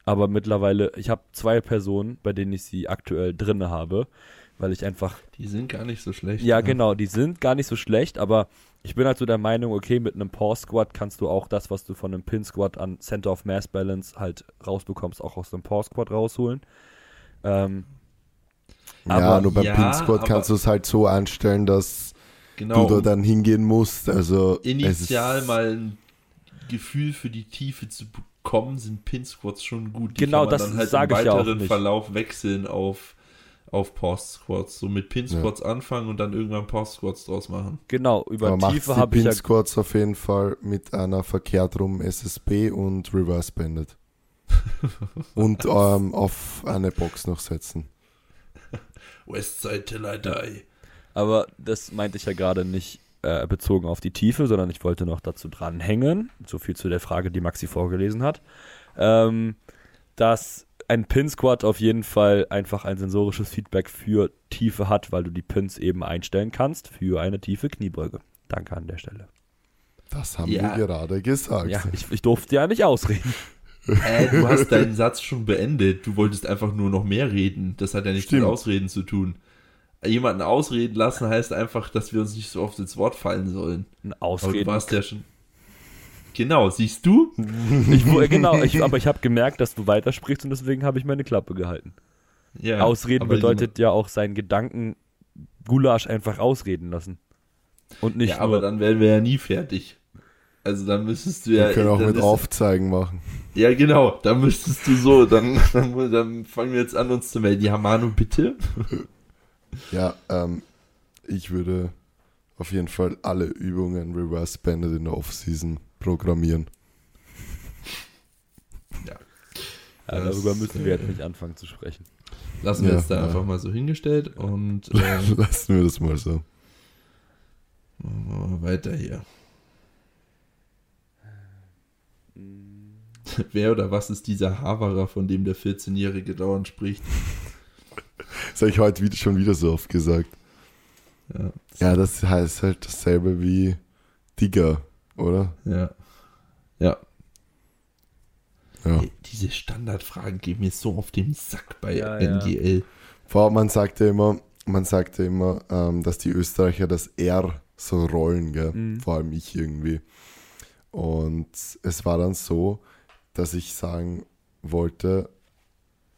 aber mittlerweile, ich habe zwei Personen, bei denen ich sie aktuell drinne habe, weil ich einfach Die sind gar nicht so schlecht. Ja, ne? genau, die sind gar nicht so schlecht, aber ich bin halt so der Meinung, okay, mit einem Paw Squat kannst du auch das, was du von einem Pin Squat an Center of Mass Balance halt rausbekommst, auch aus dem Paw Squat rausholen. Ähm, ja, Aber- nur beim ja, Pin Squat aber- kannst du es halt so einstellen, dass Genau. du da dann hingehen musst. Also initial ist, mal ein Gefühl für die Tiefe zu bekommen, sind Pin Squats schon gut. Die Genau, kann man das dann halt sag im ich ja weiteren. Verlauf wechseln auf, auf Post Squats. So mit Pin Squats anfangen und dann irgendwann Post Squats draus machen. genau, über aber Tiefe habe ich Pin ja Squats auf jeden Fall mit einer verkehrt rum SSB und Reverse Banded. <laughs> und ähm, auf eine Box noch setzen. Westside till I die. Aber das meinte ich ja gerade nicht äh, bezogen auf die Tiefe, sondern ich wollte noch dazu dranhängen, so viel zu der Frage, die Maxi vorgelesen hat, ähm, dass ein Pin-Squat auf jeden Fall einfach ein sensorisches Feedback für Tiefe hat, weil du die Pins eben einstellen kannst für eine tiefe Kniebeuge. Danke an der Stelle. Das haben Ja. wir gerade gesagt. Ja, ich, ich durfte ja nicht ausreden. <laughs> Äh, <laughs> du hast deinen Satz schon beendet. Du wolltest einfach nur noch mehr reden. Das hat ja nichts Stimmt. mit Ausreden zu tun. Jemanden ausreden lassen heißt einfach, dass wir uns nicht so oft ins Wort fallen sollen. Ein Aber du Ausreden. warst ja schon. Genau, siehst du? <laughs> Ich, genau, ich, aber ich habe gemerkt, dass du weitersprichst und deswegen habe ich meine Klappe gehalten. Ja. Ausreden bedeutet ja auch seinen Gedanken Gulasch einfach ausreden lassen. Und nicht ja, aber nur. dann wären wir ja nie fertig. Also dann müsstest du ja. wir können auch mit ist- Aufzeigen machen. Ja, genau. Dann müsstest du so, dann, <laughs> dann, dann fangen wir jetzt an, uns zu melden. Ja, Manu, bitte. <laughs> Ja, ähm, ich würde auf jeden Fall alle Übungen Reverse Banded in der Offseason programmieren. Ja. ja, darüber müssen wir jetzt nicht anfangen zu sprechen. Lassen wir Ja, jetzt da ja. einfach mal so hingestellt und <laughs> äh, Lassen wir das mal so. machen wir mal weiter hier. <laughs> Wer oder was ist dieser Haverer, von dem der 14-Jährige dauernd spricht? Das habe ich heute wieder, schon wieder so oft gesagt. Ja. Ja, das heißt halt dasselbe wie Digger, oder? Ja. Ja. Ja. Ey, diese Standardfragen gehen mir so auf den Sack bei Ja, ja. NGL. Vor allem, man sagte immer, man sagte immer, ähm, dass die Österreicher das R so rollen, gell? Mhm. Vor allem ich irgendwie. Und es war dann so, dass ich sagen wollte,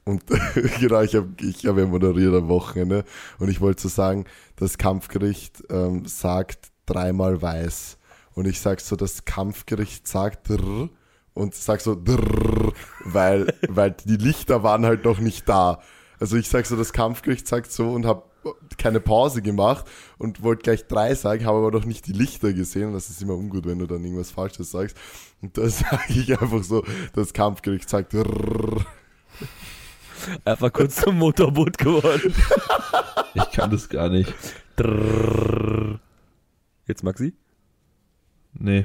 und <laughs> genau, ich habe ich hab ja moderiert am Wochenende und ich wollte so sagen, das Kampfgericht ähm, sagt dreimal weiß. Und ich sag so, das Kampfgericht sagt drr und sag so drr, weil, weil die Lichter waren halt noch nicht da. Also ich sag so, das Kampfgericht sagt so und habe keine Pause gemacht und wollte gleich drei sagen, habe aber noch nicht die Lichter gesehen. Und das ist immer ungut, wenn du dann irgendwas Falsches sagst. Und da <laughs> sage ich einfach so, das Kampfgericht sagt. Einfach kurz zum Motorboot geworden. <laughs> Ich kann das gar nicht. Jetzt Maxi? Nee.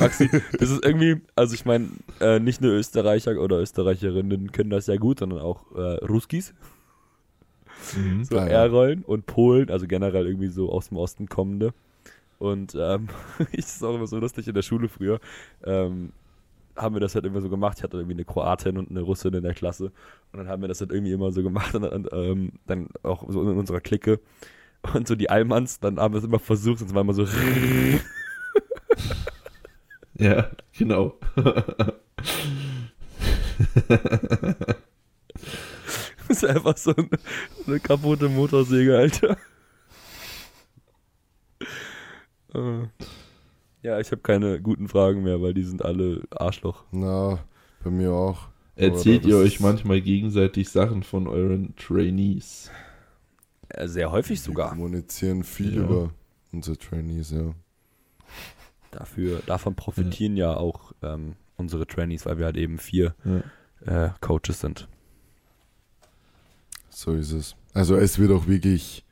Maxi, das ist irgendwie, also ich meine, äh, nicht nur Österreicher oder Österreicherinnen können das ja gut, sondern auch äh, Ruskis, Mhm. so. R-Rollen und Polen, also generell irgendwie so aus dem Osten kommende. Und ähm, <laughs> ich ist auch immer so lustig in der Schule früher. Ähm, haben wir das halt immer so gemacht. Ich hatte irgendwie eine Kroatin und eine Russin in der Klasse. Und dann haben wir das halt irgendwie immer so gemacht und, dann- ähm, dann auch so in unserer Clique. Und so die Allmanns, dann haben wir es immer versucht, und es war immer so <laughs> Ja, genau. <laughs> Das <laughs> ist einfach so eine, eine kaputte Motorsäge, Alter. Äh, Ja, ich habe keine guten Fragen mehr, weil die sind alle Arschloch. Na, bei mir auch. Erzählt ihr euch manchmal gegenseitig Sachen von euren Trainees? Äh, Sehr häufig Wir sogar. kommunizieren viel Ja. über unsere Trainees, ja. Dafür, davon profitieren ja, auch ähm, unsere Trainees, weil wir halt eben vier, Ja. äh, Coaches sind. So ist es. Also es wird auch wirklich,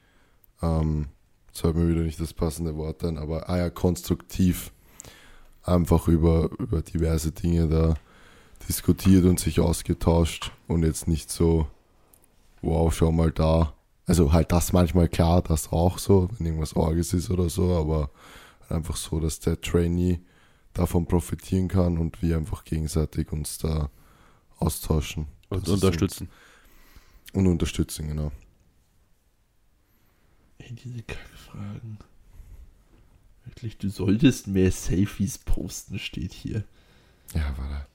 ähm, jetzt fällt mir wieder nicht das passende Wort ein, aber ah ja, konstruktiv einfach über, über diverse Dinge da diskutiert und sich ausgetauscht und jetzt nicht so, wow, schau mal da. Also halt das manchmal klar, das auch so, wenn irgendwas Orges ist oder so, aber einfach so, dass der Trainee davon profitieren kann und wir einfach gegenseitig uns da austauschen. Und Das unterstützen. uns- Und unterstützen, genau. Ey, diese Kackfragen. Wirklich, du solltest mehr Selfies posten, steht hier. Ja, warte.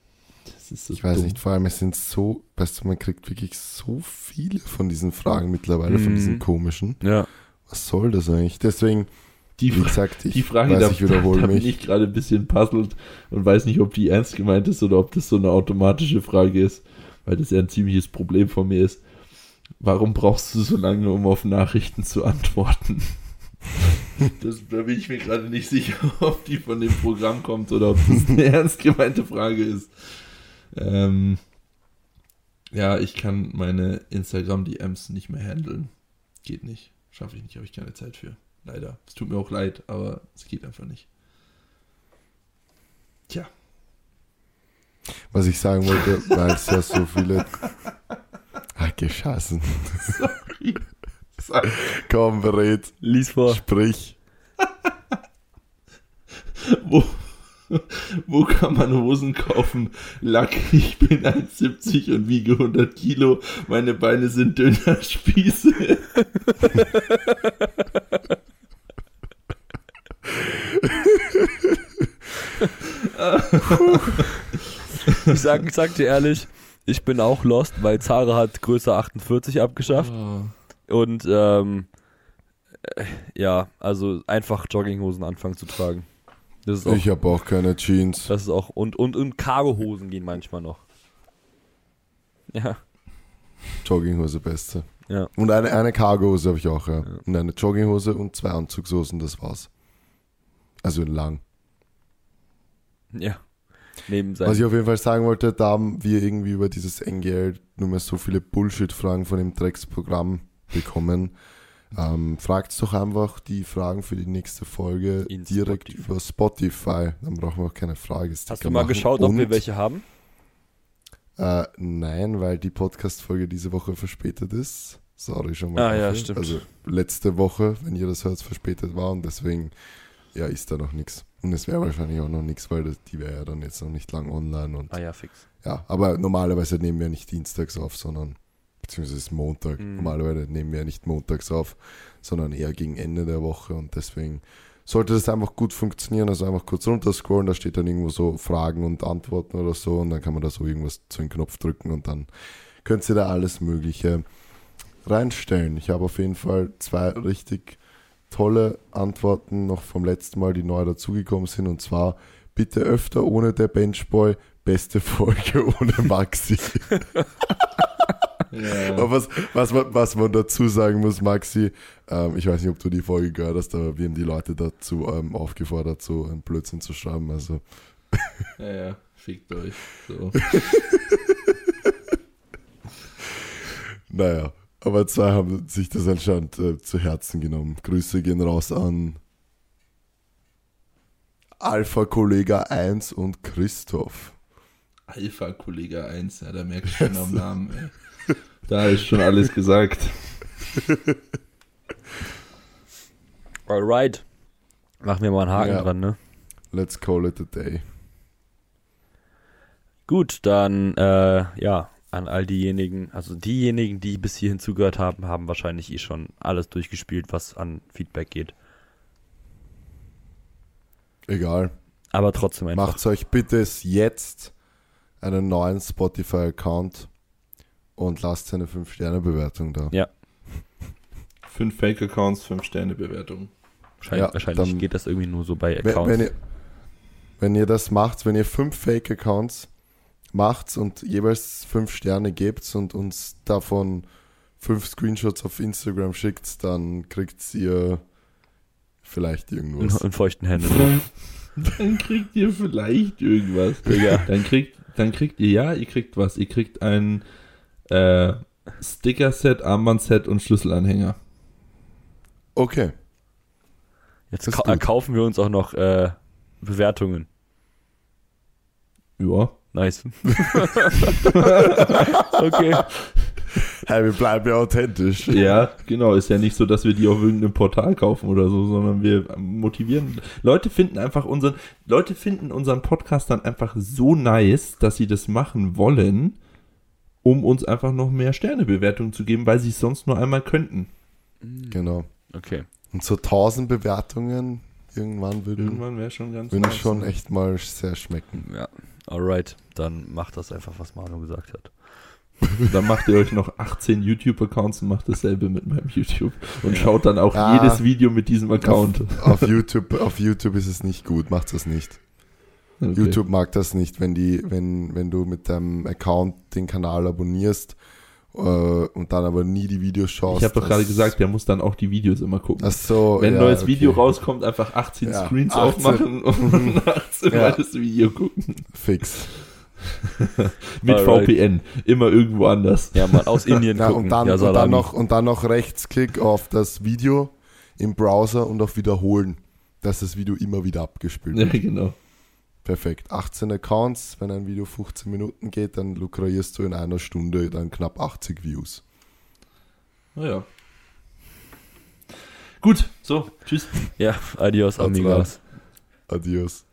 Das ist so Ich weiß dumm. nicht, vor allem es sind so, weißt du, man kriegt wirklich so viele von diesen Fragen mittlerweile, von Mhm. diesen komischen. Ja. Was soll das eigentlich? Deswegen, Die, wie gesagt, ich die Frage, weiß, da, ich wiederhole da bin mich. ich gerade ein bisschen puzzled und weiß nicht, ob die ernst gemeint ist oder ob das so eine automatische Frage ist, weil das ja ein ziemliches Problem von mir ist. Warum brauchst du so lange, um auf Nachrichten zu antworten? Das, da bin ich mir gerade nicht sicher, <laughs> ob die von dem Programm kommt oder ob das eine <laughs> ernst gemeinte Frage ist. Ähm, ja, ich kann meine Instagram-DMs nicht mehr handeln. Geht nicht. Schaffe ich nicht, habe ich keine Zeit für. Leider. Es tut mir auch leid, aber es geht einfach nicht. Tja. Was ich sagen wollte, weil es ja so viele. <laughs> Ah, geschossen. Sorry. Sag- <laughs> Komm, berät, Lies vor. sprich. Wo, wo kann man Hosen kaufen? Lack, ich bin 1,70 und wiege 100 Kilo. Meine Beine sind dünner Spieße. <laughs> Ich sag, ich sag dir ehrlich, ich bin auch lost, weil Zara hat Größe 48 abgeschafft. Und ähm, äh, ja, also einfach Jogginghosen anfangen zu tragen. Das ist auch, Ich habe auch keine Jeans. das ist auch und und und Cargohosen gehen manchmal noch. Ja, Jogginghose beste. ja. Und eine, eine Cargohose habe ich auch, ja. Ja. Und eine Jogginghose und zwei Anzugshosen, das war's. Also in lang. Ja. Neben Was sein. ich auf jeden Fall sagen wollte, da haben wir irgendwie über dieses NGL nur mehr so viele Bullshit-Fragen von dem Drecksprogramm bekommen. Ähm, fragt doch einfach die Fragen für die nächste Folge In direkt Spotify. über Spotify. Dann brauchen wir auch keine Frage. Hast du mal geschaut, ob wir welche haben? Äh, nein, weil die Podcast-Folge diese Woche verspätet ist. Sorry schon mal. Ah, ja, stimmt. Also letzte Woche, wenn ihr das hört, verspätet war und deswegen, ja, ist da noch nichts. Und es wäre wahrscheinlich auch noch nichts, weil das, die wäre ja dann jetzt noch nicht lang online und Ah ja, fix. ja, aber normalerweise nehmen wir nicht dienstags auf, sondern beziehungsweise ist Montag. Mhm. Normalerweise nehmen wir nicht montags auf, sondern eher gegen Ende der Woche und deswegen sollte das einfach gut funktionieren. Also einfach kurz runterscrollen, da steht dann irgendwo so Fragen und Antworten oder so und dann kann man da so irgendwas zu den Knopf drücken und dann könnt ihr da alles Mögliche reinstellen. Ich habe auf jeden Fall zwei richtig tolle Antworten noch vom letzten Mal, die neu dazugekommen sind und zwar bitte öfter ohne der Benchboy, beste Folge <laughs> ohne Maxi. Ja. Aber was, was, man, was man dazu sagen muss, Maxi, ähm, ich weiß nicht, ob du die Folge gehört hast, aber wir haben die Leute dazu ähm, aufgefordert, so einen Blödsinn zu schreiben. Also, ja, ja, fickt euch. So. <laughs> naja. Aber zwei haben sich das anscheinend äh, zu Herzen genommen. Grüße gehen raus an Alpha Kollega 1 und Christoph. Alpha Kollege 1, ja, da merkst du schon am Namen, ey. Da ist schon alles gesagt. <laughs> Alright. Machen wir mal einen Haken Ja. dran, ne? Let's call it a day. Gut, dann äh, ja, an all diejenigen, also diejenigen, die bis hierhin zugehört haben, haben wahrscheinlich eh schon alles durchgespielt, was an Feedback geht. Egal. Aber trotzdem einfach. Macht euch bitte jetzt einen neuen Spotify-Account und lasst eine 5-Sterne-Bewertung da. Ja. Fünf Fake-Accounts, fünf Sterne-Bewertung. Wahrscheinlich, Ja, wahrscheinlich dann- geht das irgendwie nur so bei Wenn, Accounts. wenn, ihr, wenn ihr das macht, wenn ihr fünf Fake-Accounts macht und jeweils fünf Sterne gebt und uns davon fünf Screenshots auf Instagram schickt, dann kriegt ihr vielleicht irgendwas. in feuchten Händen. Dann kriegt ihr vielleicht irgendwas. Digga. Dann kriegt, dann kriegt ihr ja, ihr kriegt was. Ihr kriegt ein äh, Sticker-Set, Armband-Set und Schlüsselanhänger. Okay. Jetzt kau gut. kaufen wir uns auch noch äh, Bewertungen. Ja. Nice. <laughs> okay. Hey, wir bleiben ja authentisch. Ja, genau. Ist ja nicht so, dass wir die auf irgendeinem Portal kaufen oder so, sondern wir motivieren. Leute finden einfach unseren, Leute finden unseren Podcast dann einfach so nice, dass sie das machen wollen, um uns einfach noch mehr Sternebewertungen zu geben, weil sie es sonst nur einmal könnten. Genau. Okay. Und so 1000 Bewertungen irgendwann würden, Irgendwann wäre schon ganz würden nice. schon echt mal sehr schmecken. Ja. Alright. Dann macht das einfach, was Manu gesagt hat. <laughs> Dann macht ihr euch noch 18 YouTube-Accounts und macht dasselbe mit meinem YouTube. Und Ja. schaut dann auch Ah. jedes Video mit diesem Account. Auf <laughs> YouTube, auf YouTube ist es nicht gut, macht das nicht. Okay. YouTube mag das nicht, wenn die, wenn, wenn du mit deinem Account den Kanal abonnierst und dann aber nie die Videos schaust. Ich habe doch gerade gesagt, der muss dann auch die Videos immer gucken. Ach so, Wenn ein ja, neues okay. Video rauskommt, einfach 18 Ja, Screens 18. aufmachen und <laughs> nachts immer Ja. das Video gucken. Fix. <laughs> Mit Alright. VPN. Immer irgendwo anders. Ja, mal aus Indien Ja, gucken. und, dann, ja, und, dann noch, und dann noch Rechtsklick auf das Video im Browser und auf Wiederholen, dass das Video immer wieder abgespielt Ja, wird. genau. Perfekt. 18 Accounts, wenn ein Video 15 Minuten geht, dann lukrierst du in einer Stunde dann knapp 80 Views. Naja. Gut, so, tschüss. Ja, adios, amigas. Adios.